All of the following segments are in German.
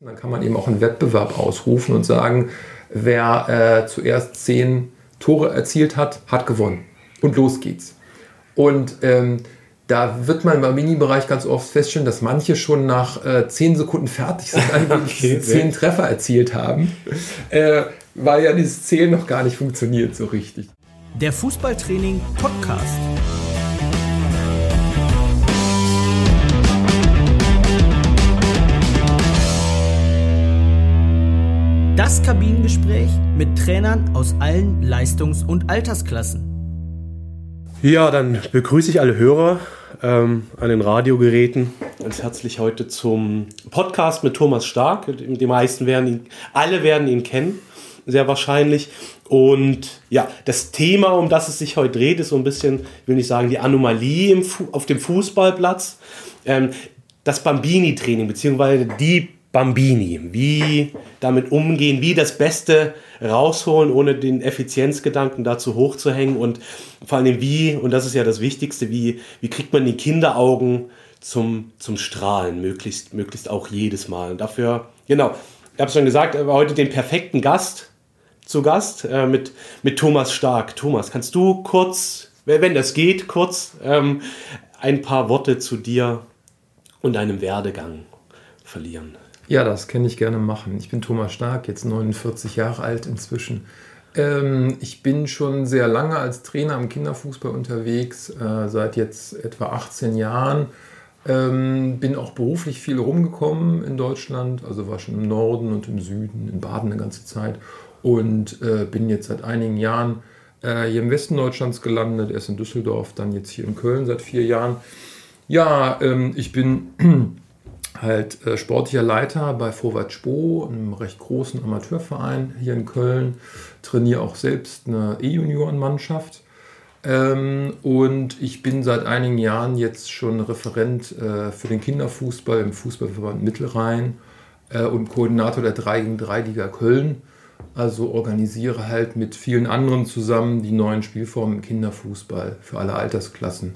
Dann kann man eben auch einen Wettbewerb ausrufen und sagen, wer äh, zuerst zehn Tore erzielt hat, hat gewonnen. Und los geht's. Und ähm, da wird man im Mini-Bereich ganz oft feststellen, dass manche schon nach äh, zehn Sekunden fertig sind, okay, zehn Treffer erzielt haben, äh, weil ja dieses Zählen noch gar nicht funktioniert so richtig. Der Fußballtraining Podcast. Das Kabinengespräch mit Trainern aus allen Leistungs- und Altersklassen. Ja, dann begrüße ich alle Hörer ähm, an den Radiogeräten ganz herzlich heute zum Podcast mit Thomas Stark. Die meisten werden ihn, alle werden ihn kennen, sehr wahrscheinlich. Und ja, das Thema, um das es sich heute dreht, ist so ein bisschen, ich will nicht sagen, die Anomalie im auf dem Fußballplatz. Ähm, das Bambini-Training, beziehungsweise die Bambini. Wie damit umgehen, wie das Beste rausholen, ohne den Effizienzgedanken dazu hochzuhängen und vor allem wie, und das ist ja das Wichtigste, wie, wie kriegt man die Kinderaugen zum, zum Strahlen, möglichst, möglichst auch jedes Mal. Und dafür, genau, ich habe es schon gesagt, heute den perfekten Gast zu Gast äh, mit, mit Thomas Stark. Thomas, kannst du kurz, wenn das geht, kurz ähm, ein paar Worte zu dir und deinem Werdegang verlieren? Ja, das kann ich gerne machen. Ich bin Thomas Stark, jetzt 49 Jahre alt inzwischen. Ähm, ich bin schon sehr lange als Trainer im Kinderfußball unterwegs, äh, seit jetzt etwa 18 Jahren. Ähm, bin auch beruflich viel rumgekommen in Deutschland, also war schon im Norden und im Süden, in Baden eine ganze Zeit und äh, bin jetzt seit einigen Jahren äh, hier im Westen Deutschlands gelandet, erst in Düsseldorf, dann jetzt hier in Köln seit vier Jahren. Ja, ähm, ich bin halt äh, sportlicher Leiter bei Vorwärts Spo, einem recht großen Amateurverein hier in Köln, trainiere auch selbst eine E-Junioren-Mannschaft. Ähm, und ich bin seit einigen Jahren jetzt schon Referent äh, für den Kinderfußball im Fußballverband Mittelrhein äh, und Koordinator der 3 gegen 3 Liga Köln. Also organisiere halt mit vielen anderen zusammen die neuen Spielformen im Kinderfußball für alle Altersklassen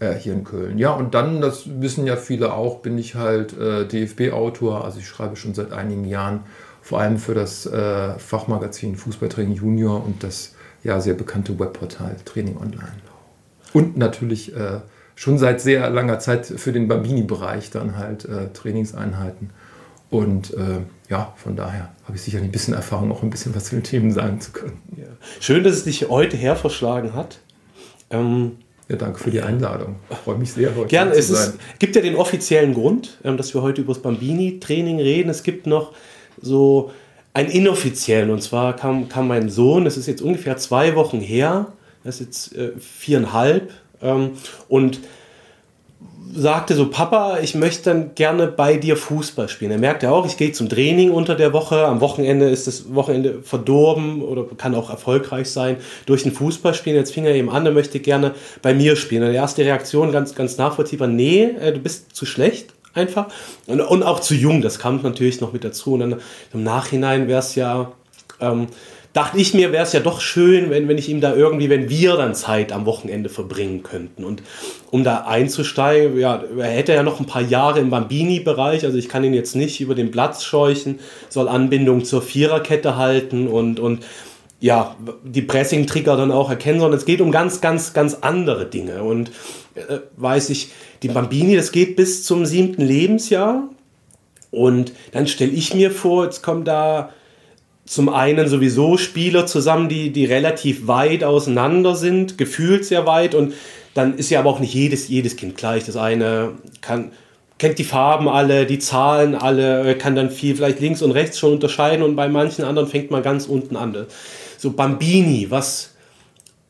äh, hier in Köln. Ja, und dann, das wissen ja viele auch, bin ich halt äh, DFB-Autor. Also ich schreibe schon seit einigen Jahren vor allem für das äh, Fachmagazin Fußballtraining Junior und das ja sehr bekannte Webportal Training Online. Und natürlich äh, schon seit sehr langer Zeit für den Bambini-Bereich dann halt äh, Trainingseinheiten. Und äh, ja, von daher habe ich sicherlich ein bisschen Erfahrung, auch ein bisschen was zu den Themen sagen zu können. Ja. Schön, dass es dich heute herverschlagen hat. Ähm, ja, danke für die Einladung. Ich freue mich sehr, heute Gerne. Es ist, gibt ja den offiziellen Grund, ähm, dass wir heute über das Bambini-Training reden. Es gibt noch so einen inoffiziellen. Und zwar kam, kam mein Sohn, das ist jetzt ungefähr zwei Wochen her, das ist jetzt äh, viereinhalb. Ähm, und sagte so, Papa, ich möchte dann gerne bei dir Fußball spielen. Er merkte auch, ich gehe zum Training unter der Woche. Am Wochenende ist das Wochenende verdorben oder kann auch erfolgreich sein durch ein Fußballspielen. Jetzt fing er eben an, er möchte gerne bei mir spielen. Und die erste Reaktion ganz, ganz nachvollziehbar, nee, äh, du bist zu schlecht einfach. Und, und auch zu jung, das kam natürlich noch mit dazu. Und dann im Nachhinein wäre es ja... Ähm, dachte ich mir, wäre es ja doch schön, wenn, wenn ich ihm da irgendwie, wenn wir dann Zeit am Wochenende verbringen könnten. Und um da einzusteigen, ja, er hätte ja noch ein paar Jahre im Bambini-Bereich, also ich kann ihn jetzt nicht über den Platz scheuchen, soll Anbindung zur Viererkette halten und, und ja, die Pressing-Trigger dann auch erkennen, sondern es geht um ganz, ganz, ganz andere Dinge. Und äh, weiß ich, die Bambini, das geht bis zum siebten Lebensjahr. Und dann stelle ich mir vor, jetzt kommt da zum einen sowieso Spieler zusammen, die, die relativ weit auseinander sind, gefühlt sehr weit. Und dann ist ja aber auch nicht jedes, jedes Kind gleich. Das eine kann, kennt die Farben alle, die Zahlen alle, kann dann viel vielleicht links und rechts schon unterscheiden und bei manchen anderen fängt man ganz unten an. So Bambini, was,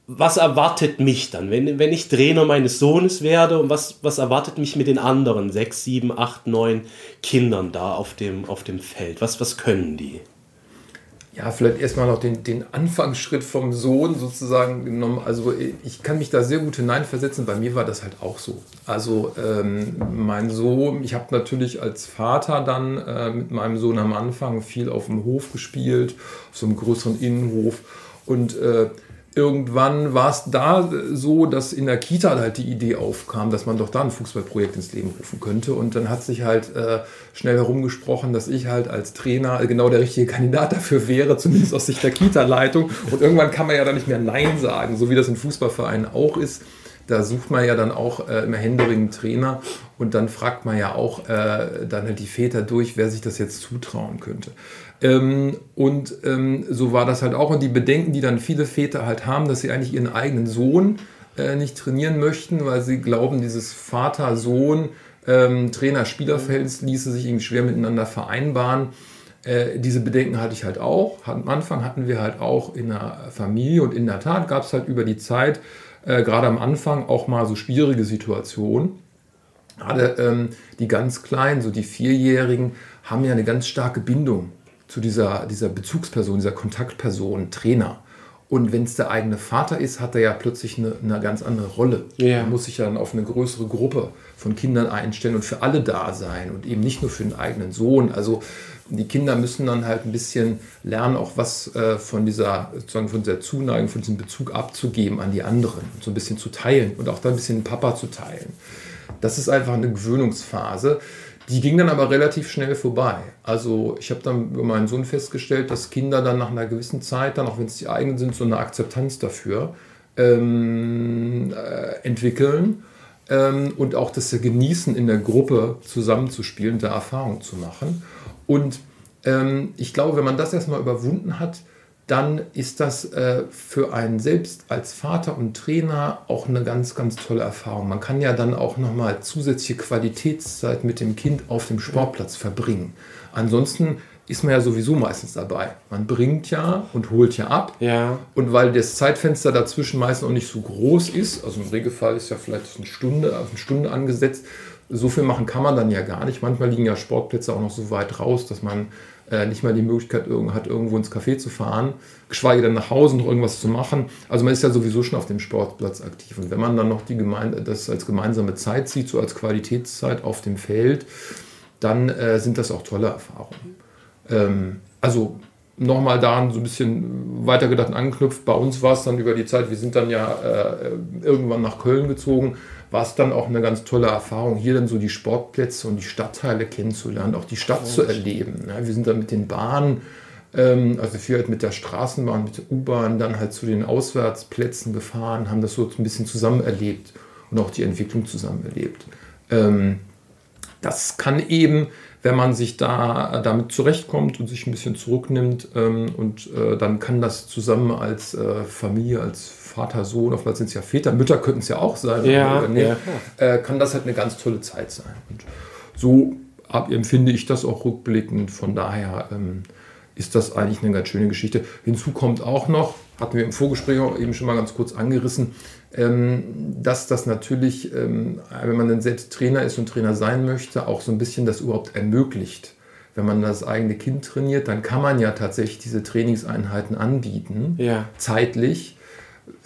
was erwartet mich dann, wenn, wenn ich Trainer meines Sohnes werde und was, was erwartet mich mit den anderen sechs, sieben, acht, neun Kindern da auf dem, auf dem Feld? Was, was können die? Ja, vielleicht erstmal noch den, den Anfangsschritt vom Sohn sozusagen genommen. Also ich kann mich da sehr gut hineinversetzen. Bei mir war das halt auch so. Also ähm, mein Sohn, ich habe natürlich als Vater dann äh, mit meinem Sohn am Anfang viel auf dem Hof gespielt, auf so einem größeren Innenhof. Und äh, irgendwann war es da so, dass in der Kita halt die Idee aufkam, dass man doch da ein Fußballprojekt ins Leben rufen könnte. Und dann hat sich halt äh, schnell herumgesprochen, dass ich halt als Trainer genau der richtige Kandidat dafür wäre, zumindest aus Sicht der Kita-Leitung. Und irgendwann kann man ja dann nicht mehr Nein sagen, so wie das in Fußballvereinen auch ist. Da sucht man ja dann auch äh, immer händeringend Trainer und dann fragt man ja auch äh, dann halt die Väter durch, wer sich das jetzt zutrauen könnte. Ähm, und ähm, so war das halt auch. Und die Bedenken, die dann viele Väter halt haben, dass sie eigentlich ihren eigenen Sohn äh, nicht trainieren möchten, weil sie glauben, dieses Vater-Sohn, ähm, ließe sich irgendwie schwer miteinander vereinbaren. Äh, diese Bedenken hatte ich halt auch. Am Anfang hatten wir halt auch in der Familie und in der Tat gab es halt über die Zeit, äh, gerade am Anfang, auch mal so schwierige Situationen. Gerade ähm, die ganz Kleinen, so die Vierjährigen, haben ja eine ganz starke Bindung zu dieser, dieser Bezugsperson, dieser Kontaktperson, Trainer. Und wenn es der eigene Vater ist, hat er ja plötzlich eine, eine ganz andere Rolle. Ja. Er muss sich ja dann auf eine größere Gruppe von Kindern einstellen und für alle da sein und eben nicht nur für den eigenen Sohn. Also die Kinder müssen dann halt ein bisschen lernen, auch was äh, von dieser sozusagen von dieser Zuneigung, von diesem Bezug abzugeben an die anderen, so ein bisschen zu teilen und auch da ein bisschen Papa zu teilen. Das ist einfach eine Gewöhnungsphase. Die ging dann aber relativ schnell vorbei. Also ich habe dann über meinen Sohn festgestellt, dass Kinder dann nach einer gewissen Zeit, dann auch wenn es die eigenen sind, so eine Akzeptanz dafür ähm, äh, entwickeln ähm, und auch das genießen, in der Gruppe zusammenzuspielen, da Erfahrung zu machen. Und ähm, ich glaube, wenn man das erstmal überwunden hat, dann ist das äh, für einen selbst als Vater und Trainer auch eine ganz, ganz tolle Erfahrung. Man kann ja dann auch nochmal zusätzliche Qualitätszeit mit dem Kind auf dem Sportplatz verbringen. Ansonsten ist man ja sowieso meistens dabei. Man bringt ja und holt ja ab. Ja. Und weil das Zeitfenster dazwischen meistens auch nicht so groß ist, also im Regelfall ist ja vielleicht eine Stunde, eine Stunde angesetzt, so viel machen kann man dann ja gar nicht. Manchmal liegen ja Sportplätze auch noch so weit raus, dass man äh, nicht mal die Möglichkeit hat, irgendwo ins Café zu fahren, geschweige denn nach Hause noch irgendwas zu machen. Also man ist ja sowieso schon auf dem Sportplatz aktiv. Und wenn man dann noch die Gemeinde, das als gemeinsame Zeit sieht, so als Qualitätszeit auf dem Feld, dann äh, sind das auch tolle Erfahrungen. Ähm, also nochmal daran so ein bisschen weitergedacht anknüpft. Bei uns war es dann über die Zeit, wir sind dann ja äh, irgendwann nach Köln gezogen war es dann auch eine ganz tolle Erfahrung, hier dann so die Sportplätze und die Stadtteile kennenzulernen, auch die Stadt zu erleben. wir sind dann mit den Bahnen, ähm, also viel halt mit der Straßenbahn, mit der U-Bahn, dann halt zu den Auswärtsplätzen gefahren, haben das so ein bisschen zusammen erlebt und auch die Entwicklung zusammen erlebt. Ähm, das kann eben, wenn man sich da damit zurechtkommt und sich ein bisschen zurücknimmt ähm, und äh, dann kann das zusammen als äh, Familie, als Vater, Sohn, oftmals sind es ja Väter, Mütter könnten es ja auch sein, ja, nee, ja. Äh, kann das halt eine ganz tolle Zeit sein. Und so empfinde ich das auch rückblickend. Von daher ähm, ist das eigentlich eine ganz schöne Geschichte. Hinzu kommt auch noch, hatten wir im Vorgespräch auch eben schon mal ganz kurz angerissen, dass das natürlich, ähm, wenn man dann selbst Trainer ist und Trainer sein möchte, auch so ein bisschen das überhaupt ermöglicht. Wenn man das eigene Kind trainiert, dann kann man ja tatsächlich diese Trainingseinheiten anbieten, ja. zeitlich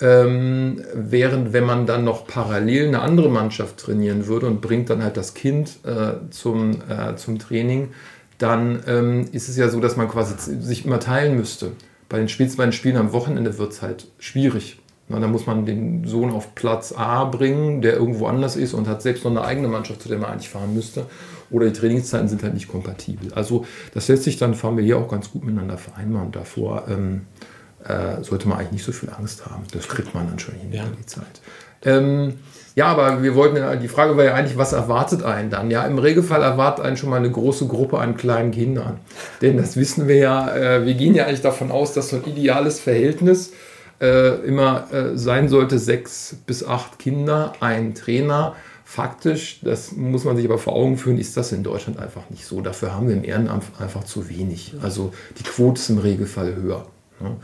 ähm, während wenn man dann noch parallel eine andere Mannschaft trainieren würde und bringt dann halt das Kind äh, zum, äh, zum Training, dann ähm, ist es ja so, dass man quasi sich immer teilen müsste. Bei den, Spiels, bei den Spielen am Wochenende wird es halt schwierig. Na, da muss man den Sohn auf Platz A bringen, der irgendwo anders ist und hat selbst noch eine eigene Mannschaft, zu der man eigentlich fahren müsste. Oder die Trainingszeiten sind halt nicht kompatibel. Also das lässt sich dann familiär auch ganz gut miteinander vereinbaren. Davor ähm, äh, sollte man eigentlich nicht so viel Angst haben. Das kriegt man dann schon hin ja. die Zeit. Ähm, ja, aber wir wollten, die Frage war ja eigentlich, was erwartet einen dann? Ja, im Regelfall erwartet einen schon mal eine große Gruppe an kleinen Kindern. Denn das wissen wir ja, äh, wir gehen ja eigentlich davon aus, dass so ein ideales Verhältnis äh, immer äh, sein sollte, sechs bis acht Kinder, ein Trainer. Faktisch, das muss man sich aber vor Augen führen, ist das in Deutschland einfach nicht so. Dafür haben wir im Ehrenamt einfach zu wenig. Also die Quote ist im Regelfall höher. Ne?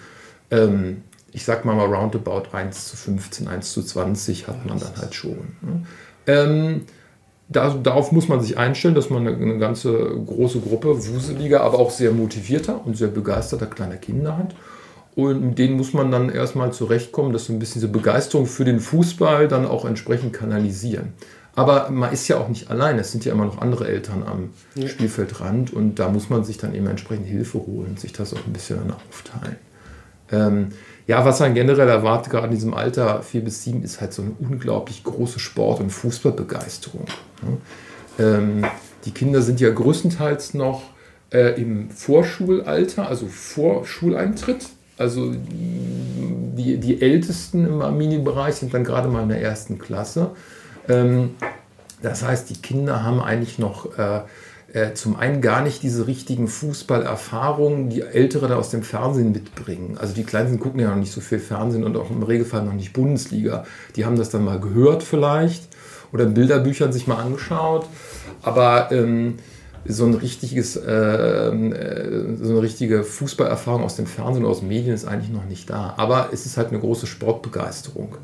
ähm, ich sag mal mal roundabout 1 zu 15, 1 zu 20 hat man dann halt schon. Ne? Ähm, da, darauf muss man sich einstellen, dass man eine, eine, ganze große Gruppe wuseliger, aber auch sehr motivierter und sehr begeisterter kleiner Kinder hat. Und mit denen muss man dann erstmal zurechtkommen, dass so ein bisschen diese Begeisterung für den Fußball dann auch entsprechend kanalisieren. Aber man ist ja auch nicht allein, es sind ja immer noch andere Eltern am ja. Spielfeldrand und da muss man sich dann eben entsprechend Hilfe holen, sich das auch ein bisschen dann aufteilen. Ähm, ja, was man generell erwartet, gerade in diesem Alter 4 bis 7, ist halt so eine unglaublich große Sport- und Fußballbegeisterung. Ne? Ähm, die Kinder sind ja größtenteils noch äh, im Vorschulalter, also vor Schuleintritt. Also die, die Ältesten im Mini-Bereich sind dann gerade mal in der ersten Klasse. Ähm, das heißt, die Kinder haben eigentlich noch äh, äh, zum einen gar nicht diese richtigen Fußballerfahrungen, die Ältere da aus dem Fernsehen mitbringen. Also die Kleinen gucken ja noch nicht so viel Fernsehen und auch im Regelfall noch nicht Bundesliga. Die haben das dann mal gehört vielleicht oder in Bilderbüchern sich mal angeschaut. Aber ähm, so ein richtiges, äh, äh, so eine richtige Fußballerfahrung aus dem Fernsehen oder aus den Medien ist eigentlich noch nicht da. Aber es ist halt eine große Sportbegeisterung.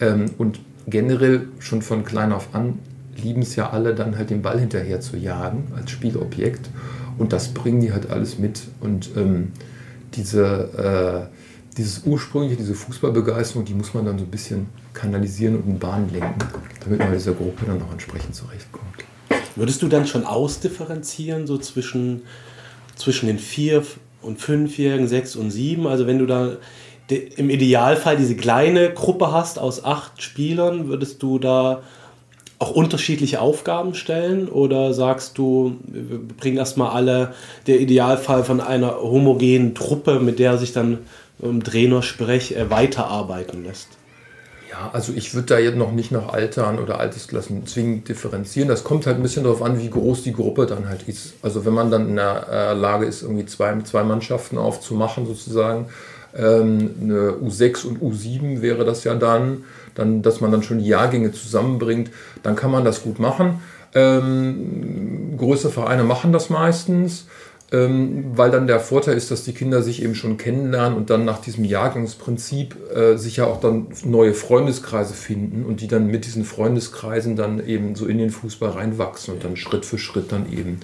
Ähm, und generell schon von klein auf an lieben es ja alle, dann halt den Ball hinterher zu jagen als Spielobjekt. Und das bringen die halt alles mit. Und ähm, diese, äh, dieses ursprüngliche, diese Fußballbegeisterung, die muss man dann so ein bisschen kanalisieren und in Bahn lenken, damit man dieser Gruppe dann auch entsprechend zurechtkommt. Würdest du dann schon ausdifferenzieren, so zwischen, zwischen den vier und fünfjährigen, sechs und sieben? Also wenn du da im Idealfall diese kleine Gruppe hast aus acht Spielern, würdest du da auch unterschiedliche Aufgaben stellen oder sagst du, wir bringen erstmal alle der Idealfall von einer homogenen Truppe, mit der sich dann im Trainersprech äh, weiterarbeiten lässt? Also ich würde da jetzt noch nicht nach Altern oder Altersklassen zwingend differenzieren. Das kommt halt ein bisschen darauf an, wie groß die Gruppe dann halt ist. Also wenn man dann in der äh, Lage ist, irgendwie zwei, zwei Mannschaften aufzumachen sozusagen, ähm, eine U6 und U7 wäre das ja dann, dann, dass man dann schon die Jahrgänge zusammenbringt, dann kann man das gut machen. Ähm, größere Vereine machen das meistens, weil dann der Vorteil ist, dass die Kinder sich eben schon kennenlernen und dann nach diesem Jahrgangsprinzip äh, sich ja auch dann neue Freundeskreise finden und die dann mit diesen Freundeskreisen dann eben so in den Fußball reinwachsen und dann Schritt für Schritt dann eben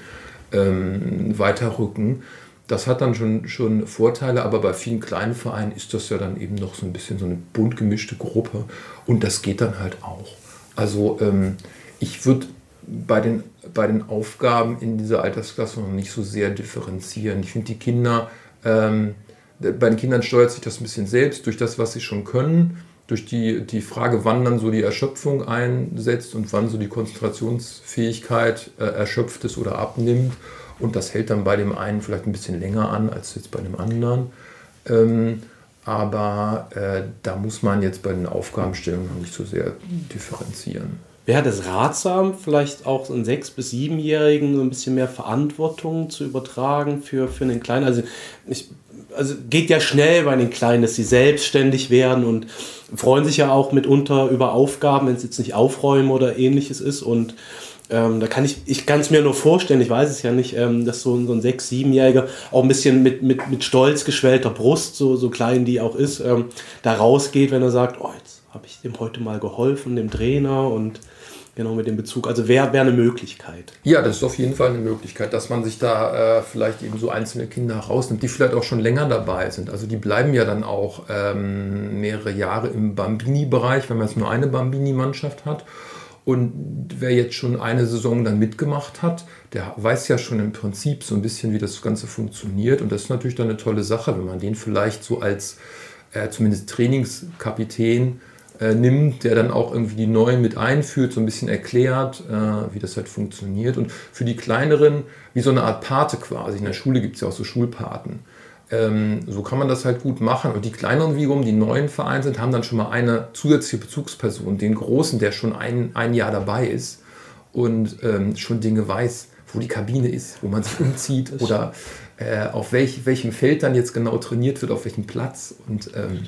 ähm, weiterrücken. Das hat dann schon, schon Vorteile, aber bei vielen kleinen Vereinen ist das ja dann eben noch so ein bisschen so eine bunt gemischte Gruppe und das geht dann halt auch. Also ähm, ich würde bei den, bei den Aufgaben in dieser Altersklasse noch nicht so sehr differenzieren. Ich finde die Kinder, ähm, bei den Kindern steuert sich das ein bisschen selbst durch das, was sie schon können, durch die, die Frage, wann dann so die Erschöpfung einsetzt und wann so die Konzentrationsfähigkeit äh, erschöpft ist oder abnimmt. Und das hält dann bei dem einen vielleicht ein bisschen länger an als jetzt bei dem anderen. Ähm, aber äh, da muss man jetzt bei den Aufgabenstellungen noch nicht so sehr differenzieren. Wäre es ratsam, vielleicht auch einen sechs- bis siebenjährigen so ein bisschen mehr Verantwortung zu übertragen für, für einen Kleinen? Also, ich, also geht ja schnell bei den Kleinen, dass sie selbstständig werden und freuen sich ja auch mitunter über Aufgaben, wenn es jetzt nicht aufräumen oder ähnliches ist. Und ähm, da kann ich, ich kann es mir nur vorstellen, ich weiß es ja nicht, ähm, dass so, so ein sechs-, siebenjähriger auch ein bisschen mit, mit, mit stolz geschwellter Brust, so, so klein die auch ist, ähm, da rausgeht, wenn er sagt, oh, jetzt habe ich dem heute mal geholfen, dem Trainer und genau mit dem Bezug. Also wäre wär eine Möglichkeit. Ja, das ist auf jeden Fall eine Möglichkeit, dass man sich da äh, vielleicht eben so einzelne Kinder rausnimmt, die vielleicht auch schon länger dabei sind. Also die bleiben ja dann auch ähm, mehrere Jahre im Bambini-Bereich, wenn man jetzt nur eine Bambini-Mannschaft hat. Und wer jetzt schon eine Saison dann mitgemacht hat, der weiß ja schon im Prinzip so ein bisschen, wie das Ganze funktioniert. Und das ist natürlich dann eine tolle Sache, wenn man den vielleicht so als äh, zumindest Trainingskapitän äh, nimmt, der dann auch irgendwie die Neuen mit einführt, so ein bisschen erklärt, äh, wie das halt funktioniert. Und für die Kleineren wie so eine Art Pate quasi. In der Schule gibt es ja auch so Schulpaten. Ähm, so kann man das halt gut machen. Und die kleineren wiederum, die neuen Vereine sind, haben dann schon mal eine zusätzliche Bezugsperson, den großen, der schon ein, ein Jahr dabei ist und ähm, schon Dinge weiß, wo die Kabine ist, wo man sich umzieht oder äh, auf welch, welchem Feld dann jetzt genau trainiert wird, auf welchem Platz. Und ähm,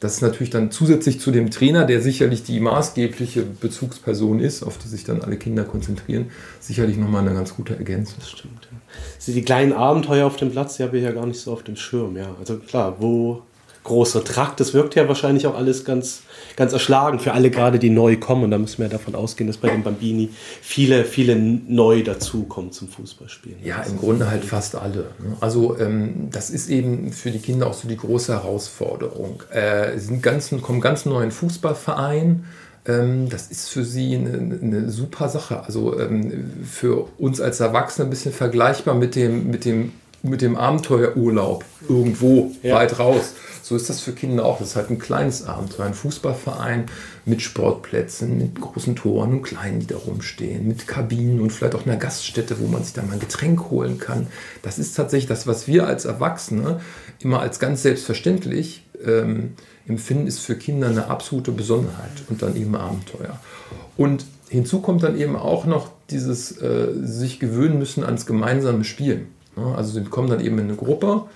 das ist natürlich dann zusätzlich zu dem Trainer, der sicherlich die maßgebliche Bezugsperson ist, auf die sich dann alle Kinder konzentrieren, sicherlich nochmal eine ganz gute Ergänzung. Das stimmt. Ja die kleinen Abenteuer auf dem Platz, die habe ich ja gar nicht so auf dem Schirm. Ja, also klar, wo großer Trakt, das wirkt ja wahrscheinlich auch alles ganz, ganz erschlagen für alle gerade, die neu kommen. Und da müssen wir ja davon ausgehen, dass bei den Bambini viele, viele neu dazukommen zum Fußballspielen. Ja, im Grunde halt fast alle. Ne? Also ähm, das ist eben für die Kinder auch so die große Herausforderung. Äh, sind ganz, kommen ganz neu in Fußballverein ähm, das ist für sie eine, eine super Sache. Also ähm, für uns als Erwachsene ein bisschen vergleichbar mit dem, mit dem, mit dem Abenteuerurlaub irgendwo ja. weit raus. So ist das für Kinder auch. Das ist halt ein kleines Abenteuer. Ein Fußballverein mit Sportplätzen, mit großen Toren und kleinen, die da rumstehen, mit Kabinen und vielleicht auch einer Gaststätte, wo man sich dann mal ein Getränk holen kann. Das ist tatsächlich das, was wir als Erwachsene immer als ganz selbstverständlich ähm, empfinden, ist für Kinder eine absolute Besonderheit und dann eben Abenteuer. Und hinzu kommt dann eben auch noch dieses äh, sich gewöhnen müssen ans gemeinsame Spielen. Ja, also sie kommen dann eben in eine Gruppe,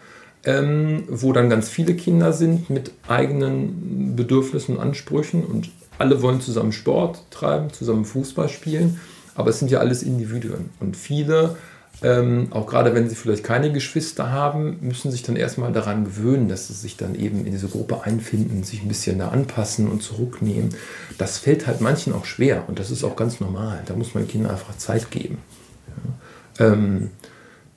ähm, wo dann ganz viele Kinder sind mit eigenen Bedürfnissen und Ansprüchen und alle wollen zusammen Sport treiben, zusammen Fußball spielen, aber es sind ja alles Individuen und viele ähm, auch gerade wenn sie vielleicht keine Geschwister haben, müssen sich dann erstmal daran gewöhnen, dass sie sich dann eben in diese Gruppe einfinden, sich ein bisschen da anpassen und zurücknehmen. Das fällt halt manchen auch schwer und das ist auch ganz normal. Da muss man Kindern einfach Zeit geben. Ja. Ähm,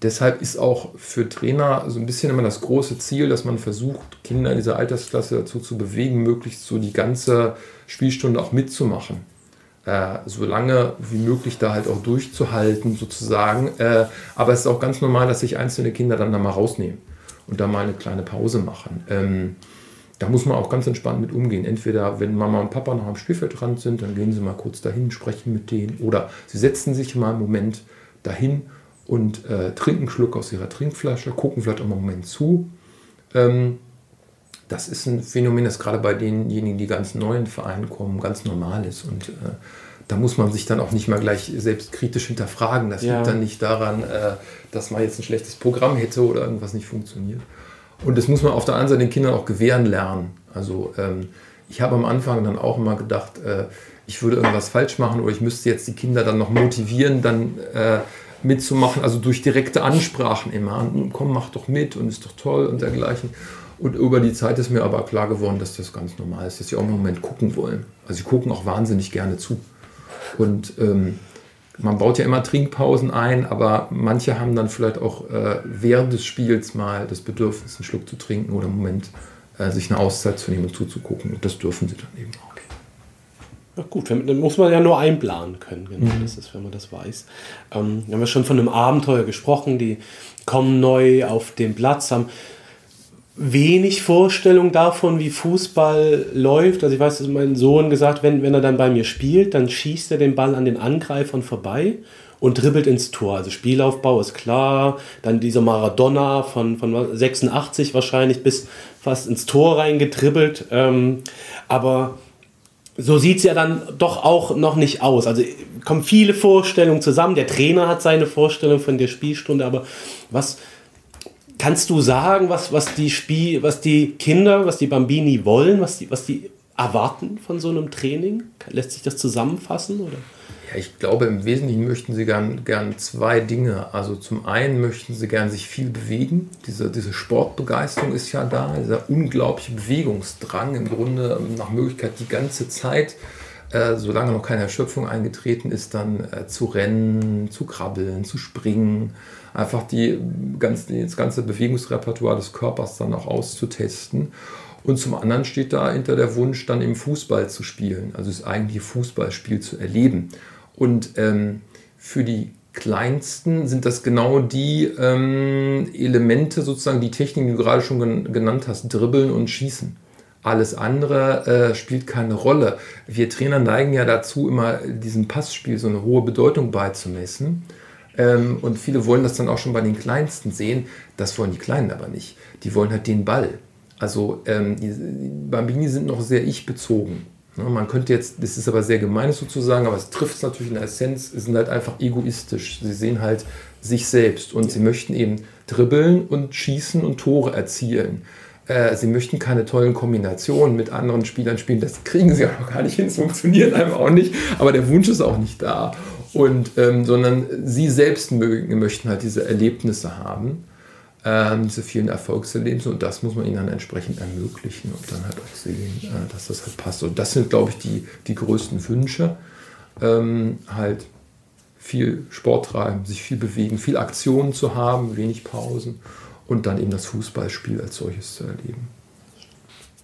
deshalb ist auch für Trainer so ein bisschen immer das große Ziel, dass man versucht, Kinder in dieser Altersklasse dazu zu bewegen, möglichst so die ganze Spielstunde auch mitzumachen äh, so lange wie möglich da halt auch durchzuhalten sozusagen. Äh, aber es ist auch ganz normal, dass sich einzelne Kinder dann da mal rausnehmen und da mal eine kleine Pause machen. Ähm, da muss man auch ganz entspannt mit umgehen. Entweder, wenn Mama und Papa noch am Spielfeldrand sind, dann gehen sie mal kurz dahin, sprechen mit denen. Oder sie setzen sich mal einen Moment dahin und äh, trinken einen Schluck aus ihrer Trinkflasche, gucken vielleicht auch mal einen Moment zu. Ähm, das ist ein Phänomen, das gerade bei denjenigen, die ganz neu in Verein kommen, ganz normal ist. Und äh, da muss man sich dann auch nicht mal gleich selbstkritisch hinterfragen. Das ja. liegt dann nicht daran, äh, dass man jetzt ein schlechtes Programm hätte oder irgendwas nicht funktioniert. Und das muss man auf der anderen Seite den Kindern auch gewähren lernen. Also ähm, ich habe am Anfang dann auch immer gedacht, äh, ich würde irgendwas falsch machen oder ich müsste jetzt die Kinder dann noch motivieren, dann äh, mitzumachen, also durch direkte Ansprachen immer. Komm, mach doch mit und ist doch toll und dergleichen. Und über die Zeit ist mir aber klar geworden, dass das ganz normal ist, dass sie auch im Moment gucken wollen. Also sie gucken auch wahnsinnig gerne zu. Und ähm, man baut ja immer Trinkpausen ein, aber manche haben dann vielleicht auch äh, während des Spiels mal das Bedürfnis, einen Schluck zu trinken oder im Moment äh, sich eine Auszeit zu nehmen und zuzugucken. Und das dürfen sie dann eben auch. Ja, gut, dann muss man ja nur einplanen können, genau, mhm. das ist, wenn man das weiß. Ähm, wir haben ja schon von einem Abenteuer gesprochen, die kommen neu auf den Platz, haben wenig Vorstellung davon, wie Fußball läuft. Also ich weiß, dass mein Sohn gesagt, wenn, wenn er dann bei mir spielt, dann schießt er den Ball an den Angreifern vorbei und dribbelt ins Tor. Also Spielaufbau ist klar, dann dieser Maradona von, von 86 wahrscheinlich bis fast ins Tor reingetribbelt. Ähm, aber so sieht es ja dann doch auch noch nicht aus. Also kommen viele Vorstellungen zusammen. Der Trainer hat seine Vorstellung von der Spielstunde, aber was Kannst du sagen, was, was, die Spiel, was die Kinder, was die Bambini wollen, was die, was die erwarten von so einem Training? Lässt sich das zusammenfassen? Oder? Ja, ich glaube, im Wesentlichen möchten sie gern, gern zwei Dinge. Also zum einen möchten sie gern sich viel bewegen. Diese, diese Sportbegeisterung ist ja da, dieser unglaubliche Bewegungsdrang im Grunde nach Möglichkeit die ganze Zeit, äh, solange noch keine Erschöpfung eingetreten ist, dann äh, zu rennen, zu krabbeln, zu springen einfach die, ganz, das ganze Bewegungsrepertoire des Körpers dann auch auszutesten. Und zum anderen steht da hinter der Wunsch, dann im Fußball zu spielen, also das eigentliche Fußballspiel zu erleben. Und ähm, für die Kleinsten sind das genau die ähm, Elemente, sozusagen die Techniken, die du gerade schon gen genannt hast, Dribbeln und Schießen. Alles andere äh, spielt keine Rolle. Wir Trainer neigen ja dazu, immer diesem Passspiel so eine hohe Bedeutung beizumessen. Ähm, und viele wollen das dann auch schon bei den Kleinsten sehen. Das wollen die Kleinen aber nicht. Die wollen halt den Ball. Also ähm, die Bambini sind noch sehr ich-bezogen. Man könnte jetzt, das ist aber sehr gemein sozusagen, aber es trifft es natürlich in der Essenz, sind halt einfach egoistisch. Sie sehen halt sich selbst und sie möchten eben dribbeln und schießen und Tore erzielen. Äh, sie möchten keine tollen Kombinationen mit anderen Spielern spielen. Das kriegen sie auch noch gar nicht hin. Es funktioniert einfach auch nicht. Aber der Wunsch ist auch nicht da. Und, ähm, sondern sie selbst mögen, möchten halt diese Erlebnisse haben, ähm, diese vielen Erfolgserlebnisse und das muss man ihnen dann entsprechend ermöglichen und dann halt auch sehen, äh, dass das halt passt. Und das sind, glaube ich, die, die größten Wünsche. Ähm, halt viel Sport treiben, sich viel bewegen, viel Aktionen zu haben, wenig Pausen und dann eben das Fußballspiel als solches zu erleben.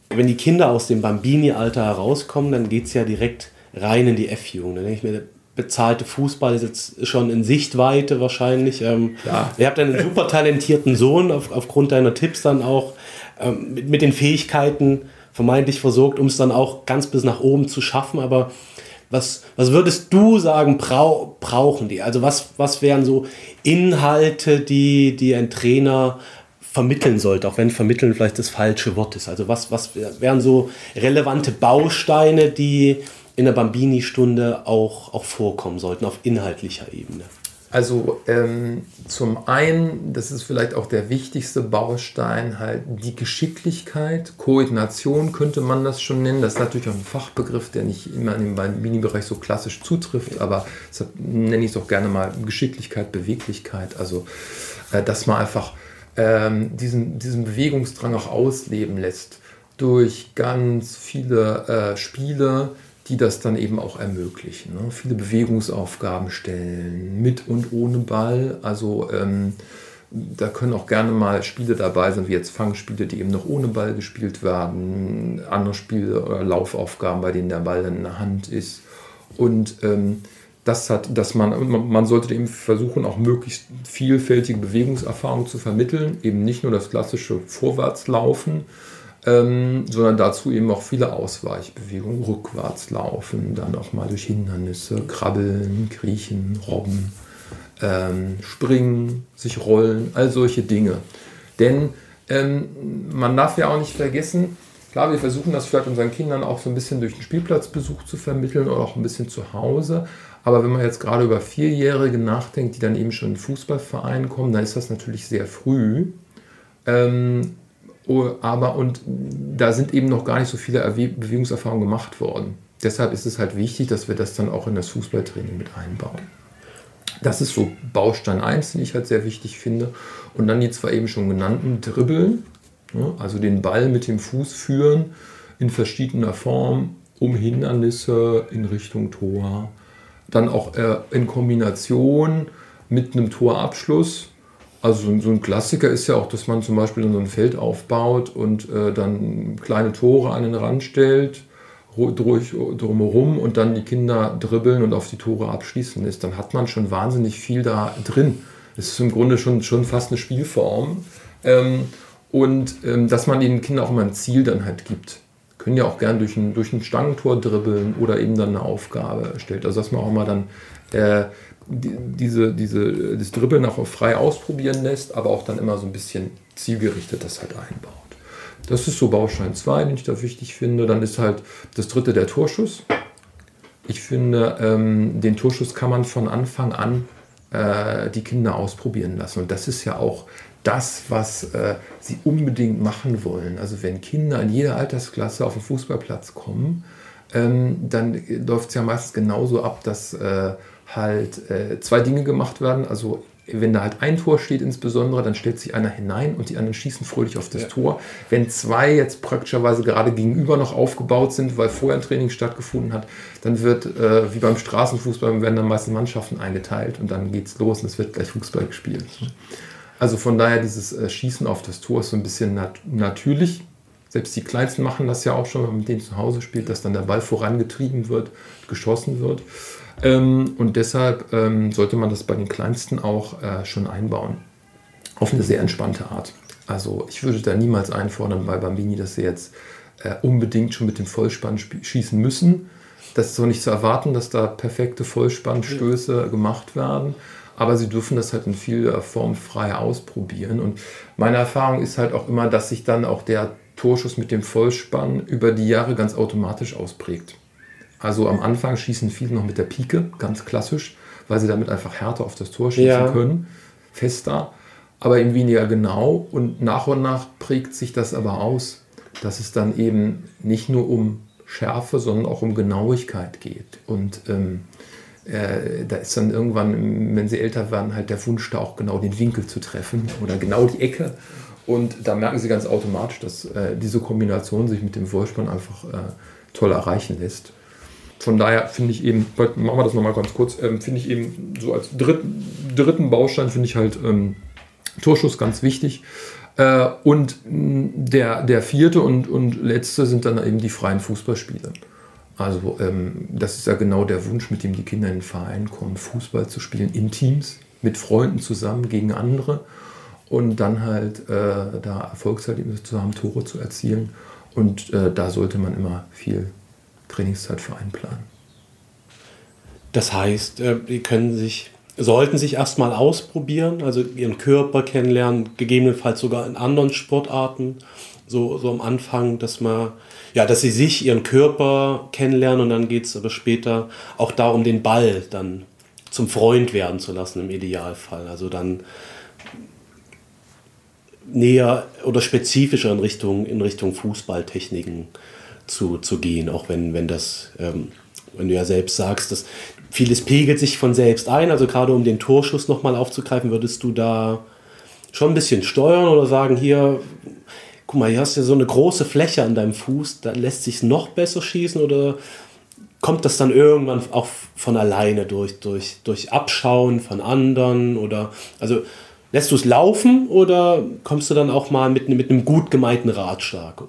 Wenn die Kinder aus dem Bambini-Alter herauskommen, dann geht es ja direkt rein in die F-Jugend. Da denke ich mir, bezahlte Fußball ist jetzt schon in Sichtweite wahrscheinlich. Ähm, ja. Ihr habt einen super talentierten Sohn auf, aufgrund deiner Tipps dann auch ähm, mit, mit, den Fähigkeiten vermeintlich versorgt, um es dann auch ganz bis nach oben zu schaffen. Aber was, was würdest du sagen, brau, brauchen die? Also was, was wären so Inhalte, die, die ein Trainer vermitteln sollte, auch wenn vermitteln vielleicht das falsche Wort ist. Also was, was wären so relevante Bausteine, die in der Bambini-Stunde auch, auch vorkommen sollten auf inhaltlicher Ebene? Also ähm, zum einen, das ist vielleicht auch der wichtigste Baustein, halt die Geschicklichkeit, Koordination könnte man das schon nennen. Das ist natürlich auch ein Fachbegriff, der nicht immer im Mini-Bereich so klassisch zutrifft, aber deshalb nenne ich es auch gerne mal Geschicklichkeit, Beweglichkeit. Also äh, dass man einfach ähm, diesen, diesen Bewegungsdrang auch ausleben lässt durch ganz viele äh, Spiele, die das dann eben auch ermöglichen. Ne? Viele Bewegungsaufgaben stellen, mit und ohne Ball. Also ähm, da können auch gerne mal Spiele dabei sein, wie jetzt Fangspiele, die eben noch ohne Ball gespielt werden, andere Spiele oder Laufaufgaben, bei denen der Ball dann in der Hand ist. Und ähm, das hat, dass man, man sollte eben versuchen, auch möglichst vielfältige Bewegungserfahrungen zu vermitteln, eben nicht nur das klassische Vorwärtslaufen, ähm, sondern dazu eben auch viele Ausweichbewegungen, rückwärts laufen, dann auch mal durch Hindernisse, krabbeln, kriechen, robben, ähm, springen, sich rollen, all solche Dinge. Denn ähm, man darf ja auch nicht vergessen, klar, wir versuchen das vielleicht unseren Kindern auch so ein bisschen durch den Spielplatzbesuch zu vermitteln oder auch ein bisschen zu Hause. Aber wenn man jetzt gerade über Vierjährige nachdenkt, die dann eben schon in Fußballverein kommen, dann ist das natürlich sehr früh. Ähm, aber und da sind eben noch gar nicht so viele Bewegungserfahrungen gemacht worden. Deshalb ist es halt wichtig, dass wir das dann auch in das Fußballtraining mit einbauen. Das ist so Baustein 1, den ich halt sehr wichtig finde. Und dann die zwar eben schon genannten Dribbeln, ne, also den Ball mit dem Fuß führen in verschiedener Form um Hindernisse in Richtung Tor. Dann auch äh, in Kombination mit einem Torabschluss also so ein Klassiker ist ja auch, dass man zum Beispiel so ein Feld aufbaut und äh, dann kleine Tore an den Rand stellt, durch, drumherum und dann die Kinder dribbeln und auf die Tore abschließen ist. Dann hat man schon wahnsinnig viel da drin. Es ist im Grunde schon, schon fast eine Spielform. Ähm, und ähm, dass man den Kindern auch immer ein Ziel dann halt gibt. Können ja auch gern durch ein, durch ein Stangentor dribbeln oder eben dann eine Aufgabe stellt. Also dass man auch mal dann äh, diese, diese, das Dribbeln auch frei ausprobieren lässt, aber auch dann immer so ein bisschen zielgerichtet das halt einbaut. Das ist so Baustein 2, den ich da wichtig finde. Dann ist halt das dritte der Torschuss. Ich finde, ähm, den Torschuss kann man von Anfang an äh, die Kinder ausprobieren lassen. Und das ist ja auch das, was äh, sie unbedingt machen wollen. Also wenn Kinder in jeder Altersklasse auf den Fußballplatz kommen, ähm, dann läuft es ja meistens genauso ab, dass äh, halt äh, zwei Dinge gemacht werden. Also wenn da halt ein Tor steht insbesondere, dann stellt sich einer hinein und die anderen schießen fröhlich auf das ja. Tor. Wenn zwei jetzt praktischerweise gerade gegenüber noch aufgebaut sind, weil vorher ein Training stattgefunden hat, dann wird, äh, wie beim Straßenfußball, werden dann meistens Mannschaften eingeteilt und dann geht es los und es wird gleich Fußball gespielt. Also von daher, dieses äh, Schießen auf das Tor ist so ein bisschen nat natürlich. Selbst die Kleinsten machen das ja auch schon, wenn man mit denen zu Hause spielt, dass dann der Ball vorangetrieben wird, geschossen wird. Ähm, und deshalb ähm, sollte man das bei den Kleinsten auch äh, schon einbauen. Auf eine sehr entspannte Art. Also ich würde da niemals einfordern bei Bambini, dass sie jetzt äh, unbedingt schon mit dem Vollspann schießen müssen. Das ist so nicht zu erwarten, dass da perfekte Vollspannstöße gemacht werden. Aber sie dürfen das halt in vieler Form frei ausprobieren. Und meine Erfahrung ist halt auch immer, dass sich dann auch der Torschuss mit dem Vollspann über die Jahre ganz automatisch ausprägt. Also am Anfang schießen viele noch mit der Pike, ganz klassisch, weil sie damit einfach härter auf das Tor schießen ja. können, fester, aber eben weniger genau. Und nach und nach prägt sich das aber aus, dass es dann eben nicht nur um Schärfe, sondern auch um Genauigkeit geht. Und ähm, äh, da ist dann irgendwann, wenn sie älter werden, halt der Wunsch, da auch genau den Winkel zu treffen oder genau die Ecke. Und da merken sie ganz automatisch, dass äh, diese Kombination sich mit dem Vollspann einfach äh, toll erreichen lässt von daher finde ich eben, machen wir das nochmal ganz kurz, ähm, finde ich eben so als dritten, dritten Baustein finde ich halt ähm, Torschuss ganz wichtig. Äh, und der, der vierte und, und letzte sind dann eben die freien Fußballspiele. Also ähm, das ist ja genau der Wunsch, mit dem die Kinder in den Verein kommen, Fußball zu spielen in Teams, mit Freunden zusammen gegen andere und dann halt äh, da Erfolgserlebnisse zu haben, Tore zu erzielen. Und äh, da sollte man immer viel Trainingszeit für einplanen. Das heißt, äh, die können sich, sollten sich erstmal ausprobieren, also ihren Körper kennenlernen, gegebenenfalls sogar in anderen Sportarten, so, so am Anfang, dass man, ja, dass sie sich, ihren Körper kennenlernen und dann geht es aber später auch darum, den Ball dann zum Freund werden zu lassen im Idealfall. Also dann näher oder spezifischer in Richtung, in Richtung Fußballtechniken zu, zu gehen, auch wenn, wenn das, ähm, wenn du ja selbst sagst, dass vieles pegelt sich von selbst ein, also gerade um den Torschuss nochmal aufzugreifen, würdest du da schon ein bisschen steuern oder sagen, hier, guck mal, hier hast du ja so eine große Fläche an deinem Fuß, da lässt sich noch besser schießen oder kommt das dann irgendwann auch von alleine durch, durch, durch Abschauen von anderen oder, also Lässt du es laufen oder kommst du dann auch mal mit, mit einem gut gemeinten Ratschlag?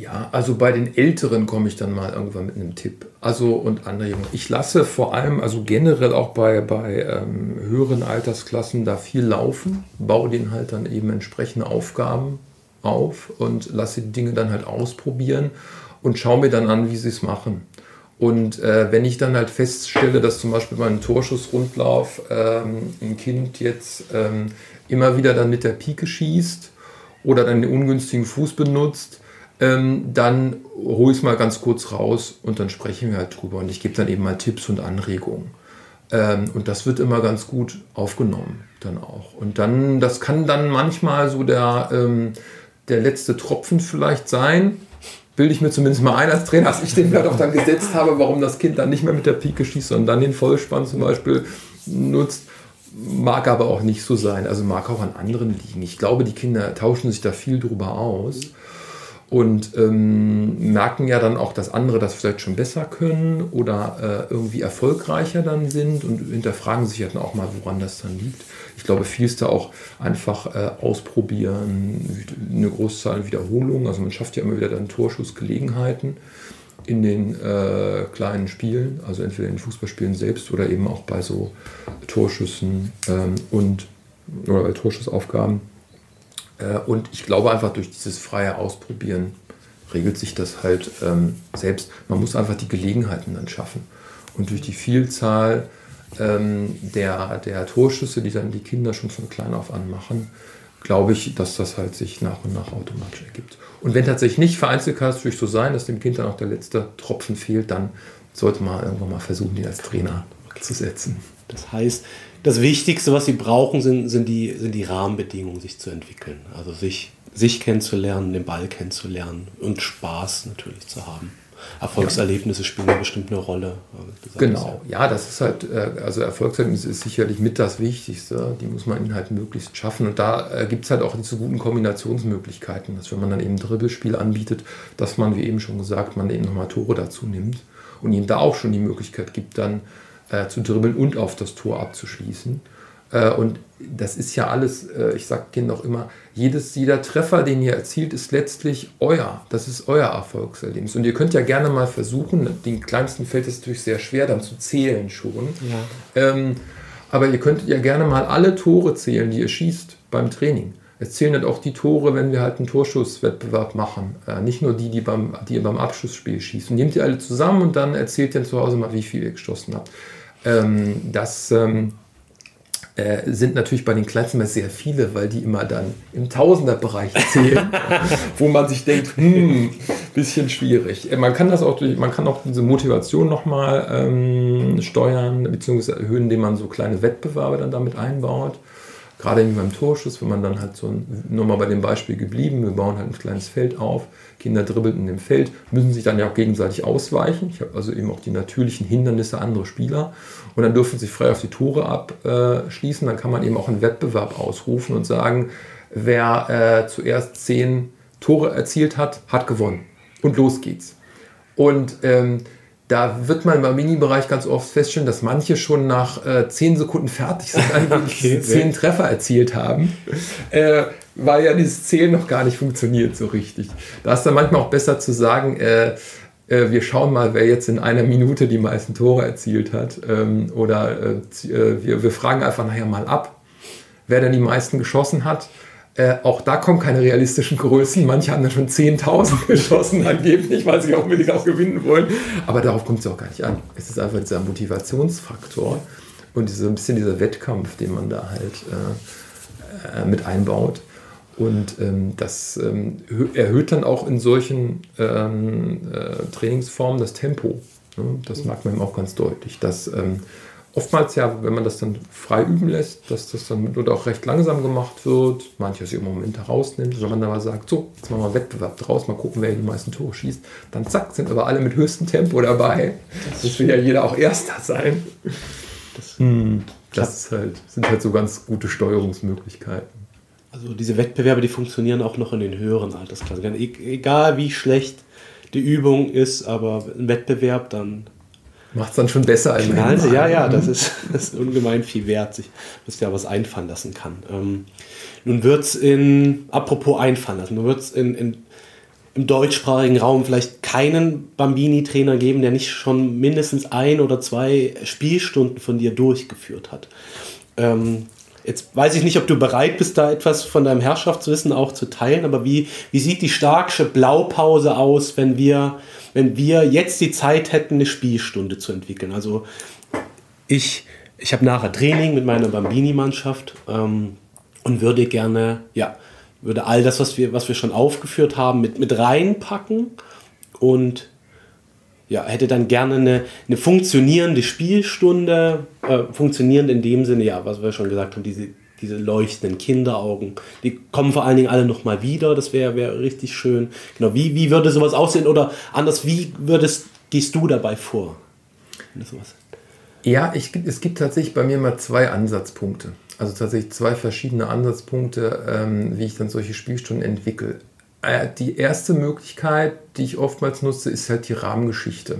Ja, also bei den Älteren komme ich dann mal irgendwann mit einem Tipp. Also und Anregungen. Ich lasse vor allem, also generell auch bei, bei ähm, höheren Altersklassen da viel laufen, baue denen halt dann eben entsprechende Aufgaben auf und lasse die Dinge dann halt ausprobieren und schaue mir dann an, wie sie es machen. Und äh, wenn ich dann halt feststelle, dass zum Beispiel beim Torschussrundlauf ähm, ein Kind jetzt ähm, immer wieder dann mit der Pike schießt oder dann den ungünstigen Fuß benutzt, ähm, dann hole ich es mal ganz kurz raus und dann sprechen wir halt drüber. Und ich gebe dann eben mal Tipps und Anregungen. Ähm, und das wird immer ganz gut aufgenommen dann auch. Und dann, das kann dann manchmal so der, ähm, der letzte Tropfen vielleicht sein bilde ich mir zumindest mal ein als Trainer, dass ich den vielleicht auch dann gesetzt habe, warum das Kind dann nicht mehr mit der Pike schießt, sondern dann den Vollspann zum Beispiel nutzt. Mag aber auch nicht so sein. Also mag auch an anderen liegen. Ich glaube, die Kinder tauschen sich da viel drüber aus und ähm, merken ja dann auch, dass andere das vielleicht schon besser können oder äh, irgendwie erfolgreicher dann sind und hinterfragen sich ja dann auch mal, woran das dann liegt. Ich glaube, viel ist da auch einfach äh, ausprobieren, eine Großzahl Wiederholungen. Also man schafft ja immer wieder dann Torschussgelegenheiten in den äh, kleinen Spielen, also entweder in den Fußballspielen selbst oder eben auch bei so Torschüssen ähm, und oder bei Torschussaufgaben. Äh, und ich glaube einfach durch dieses freie Ausprobieren regelt sich das halt ähm, selbst. Man muss einfach die Gelegenheiten dann schaffen. Und durch die Vielzahl ähm, der, der Torschüsse, die dann die Kinder schon von klein auf an machen, glaube ich, dass das halt sich nach und nach automatisch ergibt. Und wenn tatsächlich nicht vereinzelt kann es natürlich so sein, dass dem Kind dann auch der letzte Tropfen fehlt, dann sollte man irgendwann mal versuchen, ihn als Trainer okay. zu setzen. Das heißt, das Wichtigste, was sie brauchen, sind, sind, die, sind die Rahmenbedingungen, sich zu entwickeln. Also sich, sich kennenzulernen, den Ball kennenzulernen und Spaß natürlich zu haben. Erfolgserlebnisse spielen ja bestimmt eine Rolle. Genau, ja, das ist halt, äh, also Erfolgserlebnisse ist sicherlich mit das Wichtigste. Die muss man ihnen halt möglichst schaffen. Und da äh, gibt es halt auch diese guten Kombinationsmöglichkeiten, dass wenn man dann eben ein Dribbelspiel anbietet, dass man, wie eben schon gesagt, man eben nochmal Tore dazu nimmt und ihnen da auch schon die Möglichkeit gibt, dann äh, zu dribbeln und auf das Tor abzuschließen. Äh, und das ist ja alles, äh, ich sage denen auch immer, jedes, jeder Treffer, den ihr erzielt, ist letztlich euer. Das ist euer Erfolgserlebnis. Und ihr könnt ja gerne mal versuchen, den kleinsten fällt es natürlich sehr schwer, dann zu zählen schon. Ja. Ähm, aber ihr könnt ja gerne mal alle Tore zählen, die ihr schießt beim Training. Es zählen halt auch die Tore, wenn wir halt einen Torschusswettbewerb machen. Äh, nicht nur die, die, beim, die ihr beim Abschlussspiel schießt. Und nehmt ihr alle zusammen und dann erzählt ihr zu Hause mal, wie viel ihr geschossen habt. Ähm, das ähm, äh, sind natürlich bei den Kleinsten immer sehr viele, weil die immer dann im Tausenderbereich zählen, wo man sich denkt, hm, bisschen schwierig. Äh, man kann das auch durch, man kann auch diese Motivation nochmal ähm, steuern, beziehungsweise erhöhen, indem man so kleine Wettbewerbe dann damit einbaut. Gerade beim Torschuss, wenn man dann halt so, nur mal bei dem Beispiel geblieben, wir bauen halt ein kleines Feld auf, Kinder dribbeln in dem Feld, müssen sich dann ja auch gegenseitig ausweichen. Ich habe also eben auch die natürlichen Hindernisse anderer Spieler und dann dürfen sie frei auf die Tore abschließen. Dann kann man eben auch einen Wettbewerb ausrufen und sagen, wer äh, zuerst zehn Tore erzielt hat, hat gewonnen. Und los geht's. Und ähm, da wird man im Mini-Bereich ganz oft feststellen, dass manche schon nach äh, zehn Sekunden fertig sind, okay, zehn Treffer erzielt haben, äh, weil ja dieses Zählen noch gar nicht funktioniert so richtig. Da ist dann manchmal auch besser zu sagen, äh, äh, wir schauen mal, wer jetzt in einer Minute die meisten Tore erzielt hat. Ähm, oder äh, äh, wir, wir fragen einfach nachher mal ab, wer denn die meisten geschossen hat. Äh, auch da kommen keine realistischen Größen. Manche haben dann schon 10.000 geschossen, angeblich, weil sie auch unbedingt auch gewinnen wollen. Aber darauf kommt es auch gar nicht an. Es ist einfach dieser Motivationsfaktor und diese, ein bisschen dieser Wettkampf, den man da halt äh, äh mit einbaut. Und ähm, das ähm, erhöht dann auch in solchen ähm, äh, Trainingsformen das Tempo. Ne? Das merkt man eben auch ganz deutlich. Dass ähm, oftmals ja, wenn man das dann frei üben lässt, dass das dann oder auch recht langsam gemacht wird, manches im Moment herausnimmt, wenn man dann mal sagt, so, jetzt machen wir einen Wettbewerb draus, mal gucken, wer die meisten Tore schießt, dann zack, sind aber alle mit höchstem Tempo dabei. Das, das will ja jeder auch Erster sein. Das, hm, das halt, sind halt so ganz gute Steuerungsmöglichkeiten. Also diese Wettbewerbe, die funktionieren auch noch in den höheren Altersklassen. E egal wie schlecht die Übung ist, aber ein Wettbewerb dann. Macht es dann schon besser als Knallen sie, ja, ja, das ist, das ist ungemein viel wert, sich dass ja was einfallen lassen kann. Ähm, nun wird es in, apropos einfallen lassen, nun wird es in, in, im deutschsprachigen Raum vielleicht keinen Bambini-Trainer geben, der nicht schon mindestens ein oder zwei Spielstunden von dir durchgeführt hat. Ähm, Jetzt weiß ich nicht, ob du bereit bist, da etwas von deinem Herrschaftswissen auch zu teilen, aber wie, wie sieht die starke Blaupause aus, wenn wir, wenn wir jetzt die Zeit hätten, eine Spielstunde zu entwickeln? Also ich, ich habe nachher Training mit meiner Bambini-Mannschaft ähm, und würde gerne, ja, würde all das, was wir, was wir schon aufgeführt haben, mit, mit reinpacken und ja, hätte dann gerne eine, eine funktionierende Spielstunde, äh, funktionierend in dem Sinne, ja, was wir schon gesagt haben, diese, diese leuchtenden Kinderaugen, die kommen vor allen Dingen alle nochmal wieder, das wäre wär richtig schön. Genau, wie, wie würde sowas aussehen oder anders, wie würdest, gehst du dabei vor? Ja, ich, es gibt tatsächlich bei mir mal zwei Ansatzpunkte. Also tatsächlich zwei verschiedene Ansatzpunkte, ähm, wie ich dann solche Spielstunden entwickle. Äh, die erste Möglichkeit, die ich oftmals nutze, ist halt die Rahmengeschichte.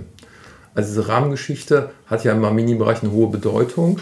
Also diese Rahmengeschichte hat ja im Mini-Bereich eine hohe Bedeutung.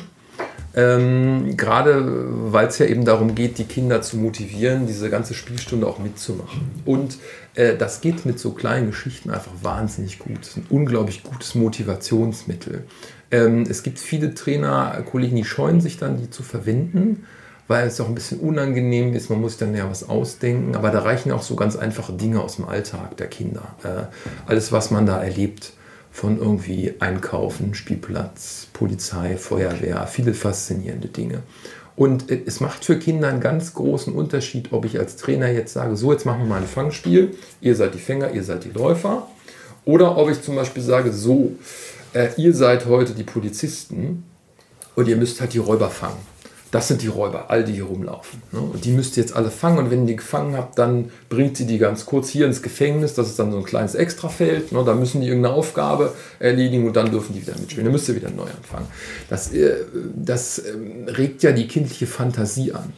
Ähm, gerade weil es ja eben darum geht, die Kinder zu motivieren, diese ganze Spielstunde auch mitzumachen. Und äh, das geht mit so kleinen Geschichten einfach wahnsinnig gut. Es ist ein unglaublich gutes Motivationsmittel. Ähm, es gibt viele Trainer, Kollegen, die scheuen sich dann, die zu verwenden weil es auch ein bisschen unangenehm ist. Man muss sich dann ja was ausdenken. Aber da reichen auch so ganz einfache Dinge aus dem Alltag der Kinder. Äh, alles, was man da erlebt, von irgendwie Einkaufen, Spielplatz, Polizei, Feuerwehr, viele faszinierende Dinge. Und äh, es macht für Kinder einen ganz großen Unterschied, ob ich als Trainer jetzt sage, so jetzt machen wir mal ein Fangspiel, ihr seid die Fänger, ihr seid die Läufer. Oder ob ich zum Beispiel sage, so, äh, ihr seid heute die Polizisten und ihr müsst halt die Räuber fangen das sind die Räuber, all die hier rumlaufen. Ne? Und die müsst ihr jetzt alle fangen. Und wenn ihr die gefangen habt, dann bringt sie die ganz kurz hier ins Gefängnis. Das ist dann so ein kleines Extrafeld. Ne? Da müssen die irgendeine Aufgabe erledigen und dann dürfen die wieder mitspielen. Dann müsst ihr wieder neu anfangen. Das, äh, das ähm, regt ja die kindliche Fantasie an.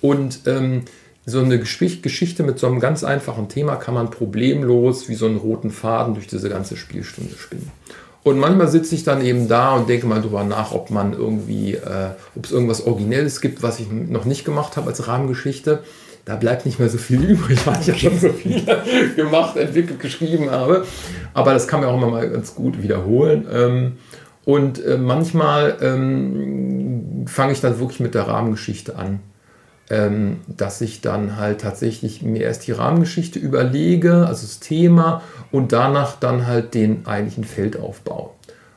Und ähm, so eine Geschichte mit so einem ganz einfachen Thema kann man problemlos wie so einen roten Faden durch diese ganze Spielstunde spinnen. Und manchmal sitze ich dann eben da und denke mal drüber nach, ob man irgendwie, äh, ob es irgendwas Originelles gibt, was ich noch nicht gemacht habe als Rahmengeschichte. Da bleibt nicht mehr so viel übrig, weil ich ja schon so viel gemacht, entwickelt, geschrieben habe. Aber das kann man auch immer mal ganz gut wiederholen. Ähm, und äh, manchmal ähm, fange ich dann wirklich mit der Rahmengeschichte an ähm, dass ich dann halt tatsächlich mir erst die Rahmengeschichte überlege, also das Thema und danach dann halt den eigentlichen Feldaufbau.